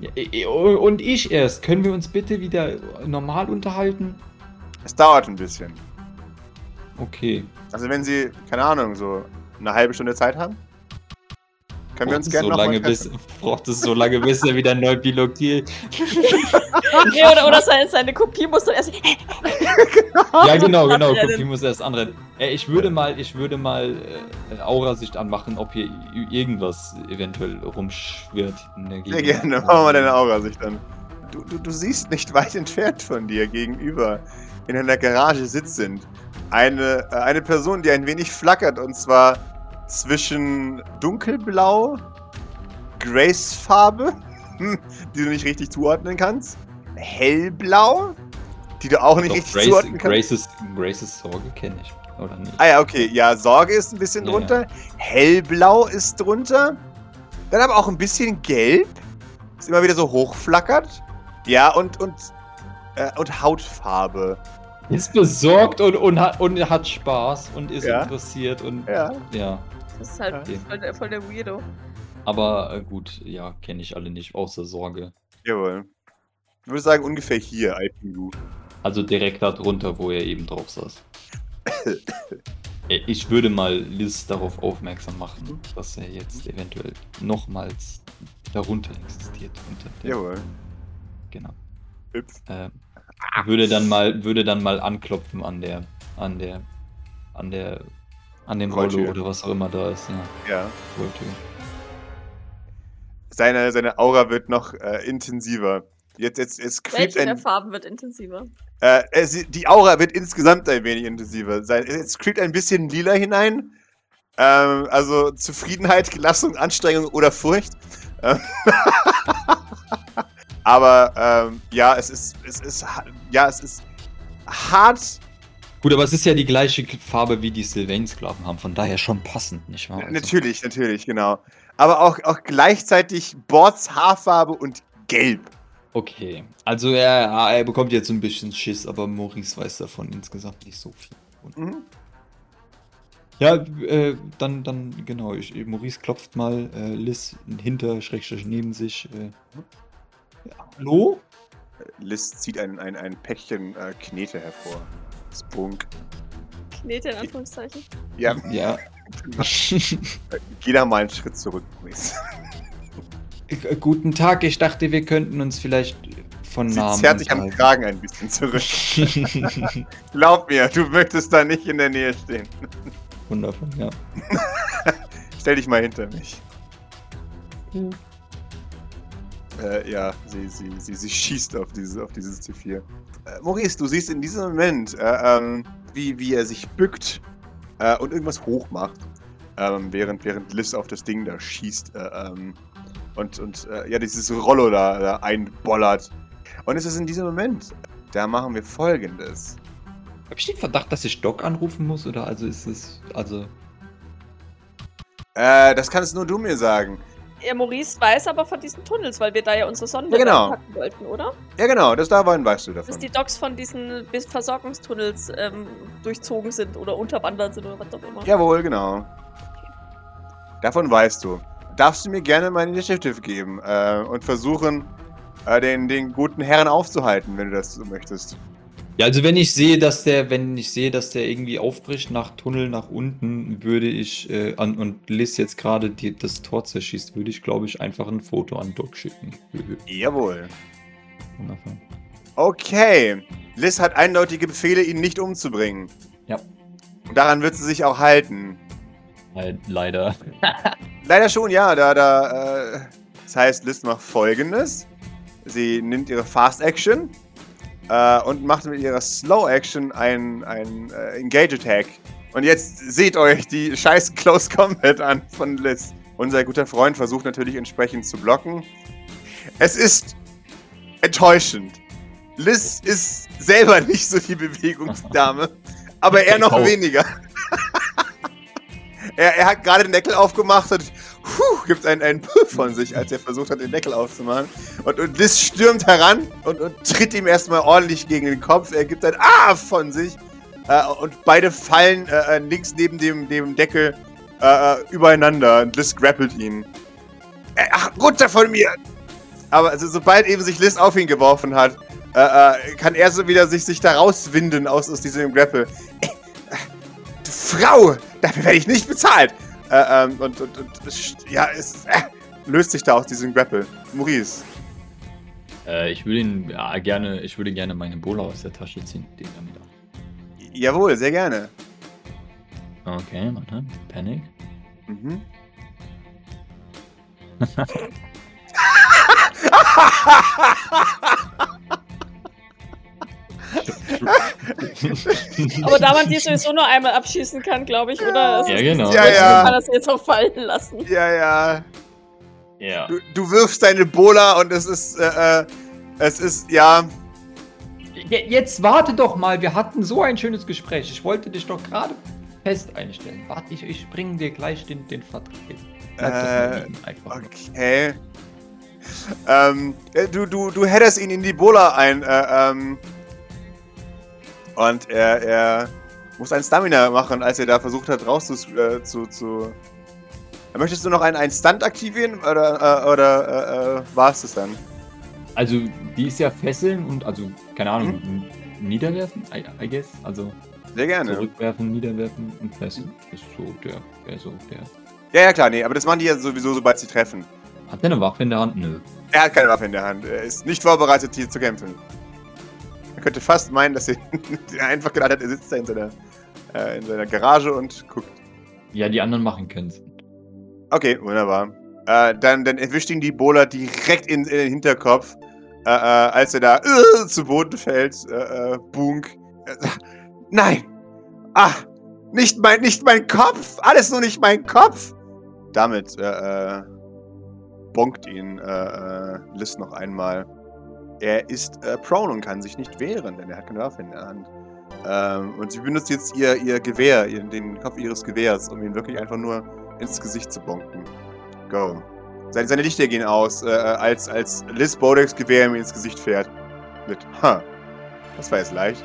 Ja, und ich erst. Können wir uns bitte wieder normal unterhalten? Es dauert ein bisschen. Okay. Also, wenn Sie, keine Ahnung, so eine halbe Stunde Zeit haben, können wir uns gerne so noch mal lange, bis, braucht es so lange, bis er wieder neu pilotiert. nee, oder, oder seine, seine Kopie muss dann erst. Ja, genau, genau. Ja, Kopie muss erst anrennen. Äh, ich würde mal, ich würde mal äh, Aurasicht anmachen, ob hier i- irgendwas eventuell rumschwirrt in der Sehr Gegend. gerne, machen wir deine Aura-Sicht an. Du, du, du siehst nicht weit entfernt von dir gegenüber in einer Garage sitzend eine, äh, eine Person, die ein wenig flackert und zwar zwischen dunkelblau, Grace-Farbe, die du nicht richtig zuordnen kannst, hellblau, die du auch nicht Doch, richtig Grace, zuordnen kannst. Graces, Graces Sorge kenne ich. Oder nicht? Ah ja, okay. Ja, Sorge ist ein bisschen Ja, drunter. Hellblau ist drunter. Dann aber auch ein bisschen gelb. Ist immer wieder so hochflackert. Ja, und, und, äh, und Hautfarbe. Ist besorgt und, und, hat, und hat Spaß und ist Ja. interessiert und Ja. ja. Das ist halt Okay. voll, der, voll der Weirdo. Aber äh, gut, ja, kenne ich alle nicht, außer Sorge. Jawohl. Ich würde sagen, ungefähr hier, IPU. Also direkt da drunter, wo er eben drauf saß. Äh, Ich würde mal Liz darauf aufmerksam machen, dass er jetzt eventuell nochmals darunter existiert. Unter der, Jawohl. Genau. Hüpf. Ähm, würde dann mal, würde dann mal anklopfen an der, an der, an der, an dem Rollo Rolltür. oder was auch immer da ist. Ja, Ja. Rolltür. Seine, seine Aura wird noch äh, intensiver. Jetzt, jetzt, jetzt Welche der ein. Farben wird intensiver? Äh, es, die Aura wird insgesamt ein wenig intensiver. Sein, jetzt creept ein bisschen lila hinein. Ähm, also Zufriedenheit, Gelassenung, Anstrengung oder Furcht. Ähm, Aber ähm, ja, es ist, es ist, ja, es ist hart. Gut, aber es ist ja die gleiche Farbe, wie die Sylvain-Sklaven haben, von daher schon passend, nicht wahr? Also, Natürlich, natürlich, genau. Aber auch, auch gleichzeitig Bords Haarfarbe und Gelb. Okay, also er, er bekommt jetzt so ein bisschen Schiss, aber Maurice weiß davon insgesamt nicht so viel. Mhm. Ja, äh, dann, dann, genau, ich, Maurice klopft mal äh, Liz hinter, Schrägstrich neben sich. Äh, hallo? Liz zieht ein, ein, ein Päckchen äh, Knete hervor. Spunk. Knete in Anführungszeichen. Ja, Ja. geh da mal einen Schritt zurück, Maurice. Äh, Guten Tag, ich dachte, wir könnten uns vielleicht von Sie Namen. zerrt sich am. Kragen ein bisschen zurück. Glaub mir, du möchtest da nicht in der Nähe stehen. Wundervoll, ja. Stell dich mal hinter mich. Hm. Äh, ja, sie, sie, sie, sie schießt auf, diese, auf dieses C4. Äh, Maurice, du siehst in diesem Moment, äh, ähm, wie, wie er sich bückt äh, und irgendwas hochmacht, ähm, während, während Liz auf das Ding da schießt äh, ähm, und, und äh, ja, dieses Rollo da, da einbollert. Und es ist in diesem Moment, da machen wir folgendes. Hab ich den Verdacht, dass ich Doc anrufen muss? Oder also ist es. Also. Äh, das kannst nur du mir sagen. Ja, Maurice weiß aber von diesen Tunnels, weil wir da ja unsere Sonde Ja, genau. packen wollten, oder? Ja, genau, das da waren, weißt du Dass davon. die Docks von diesen Versorgungstunnels ähm, durchzogen sind oder unterwandert sind oder was auch immer. Jawohl, genau. Davon weißt du. Darfst du mir gerne mein Initiative geben äh, und versuchen, äh, den, den guten Herrn aufzuhalten, wenn du das so möchtest. Ja, also wenn ich sehe, dass der, wenn ich sehe, dass der irgendwie aufbricht nach Tunnel nach unten, würde ich äh, an und Liz jetzt gerade das Tor zerschießt, würde ich, glaube ich, einfach ein Foto an Doc schicken. Jawohl. Wundervoll. Okay. Liz hat eindeutige Befehle, ihn nicht umzubringen. Ja. Und daran wird sie sich auch halten. Halt, leider. Leider schon, ja. Da, da, äh, das heißt, Liz macht folgendes. Sie nimmt ihre Fast Action äh, und macht mit ihrer Slow Action ein, ein äh, Engage Attack. Und jetzt seht euch die scheiß Close Combat an von Liz. Unser guter Freund versucht natürlich entsprechend zu blocken. Es ist enttäuschend. Liz ist selber nicht so die Bewegungsdame, aber er noch weniger. er, er hat gerade den Deckel aufgemacht und puh, gibt einen, einen Puff von sich, als er versucht hat, den Deckel aufzumachen. Und, und Liz stürmt heran und, und tritt ihm erstmal ordentlich gegen den Kopf. Er gibt ein Ah von sich. Äh, und beide fallen äh, äh, links neben dem, dem Deckel äh, äh, übereinander. Und Liz grappelt ihn. Äh, ach, runter von mir! Aber also, sobald eben sich Liz auf ihn geworfen hat, kann er so wieder sich, sich da rauswinden aus, aus diesem Grapple. Frau! Dafür werde ich nicht bezahlt! Äh, ähm, und, und, und ja, es äh, löst sich da aus diesem Grapple. Maurice. Äh, ich würde ihn ja, gerne, ich würde gerne meine Bola aus der Tasche ziehen. Den damit ab. Jawohl, sehr gerne. Okay, warte. Panic. Mhm. Aber da man die sowieso nur einmal abschießen kann, glaube ich, oder? Es Ja, genau. Ja, ja. kann das jetzt auch fallen lassen. Ja, ja. Ja. Du, du wirfst deine Bola und es ist, äh, äh, es ist, ja. Je- Jetzt warte doch mal, wir hatten so ein schönes Gespräch. Ich wollte dich doch gerade fest einstellen. Warte, ich, ich bringe dir gleich den, den Vertrag. Äh. Okay. Ähm, äh, du, du, du headerst ihn in die Bola ein, äh, ähm. Und er, er muss ein Stamina machen, als er da versucht hat, raus zu, äh, zu, zu Möchtest du noch einen, einen Stunt aktivieren oder, äh, oder äh, äh, war es das dann? Also, die ist ja fesseln und, also, keine Ahnung, niederwerfen, I, I guess. Also, Sehr gerne. zurückwerfen, niederwerfen und fesseln. Ist so der, der so, der. Ja, ja, klar, nee, aber das machen die ja sowieso, sobald sie treffen. Hat der eine Waffe in der Hand? Nö. Er hat keine Waffe in der Hand. Er ist nicht vorbereitet, hier zu kämpfen. Könnte fast meinen, dass er einfach gedacht hat, er sitzt da in seiner, äh, in seiner Garage und guckt. Ja, die anderen machen können's. Okay, wunderbar. Äh, dann, dann erwischt ihn die Bola direkt in, in den Hinterkopf, äh, äh, als er da äh, zu Boden fällt. Äh, äh, Bunk. Nein! Ah! Nicht mein, nicht mein Kopf! Alles nur nicht mein Kopf! Damit bonkt ihn äh, äh, Liz noch einmal. Er ist äh, prone und kann sich nicht wehren, denn er hat keine Waffe in der Hand. Ähm, und sie benutzt jetzt ihr, ihr Gewehr, ihr, den Kopf ihres Gewehrs, um ihn wirklich einfach nur ins Gesicht zu bonken. Go. Seine, seine Lichter gehen aus, äh, als, als Liz Bodeks Gewehr ihm ins Gesicht fährt. Mit, ha, das war jetzt leicht.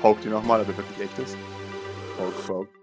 Paukt ihn nochmal, er wirklich echt ist. Poke, poke.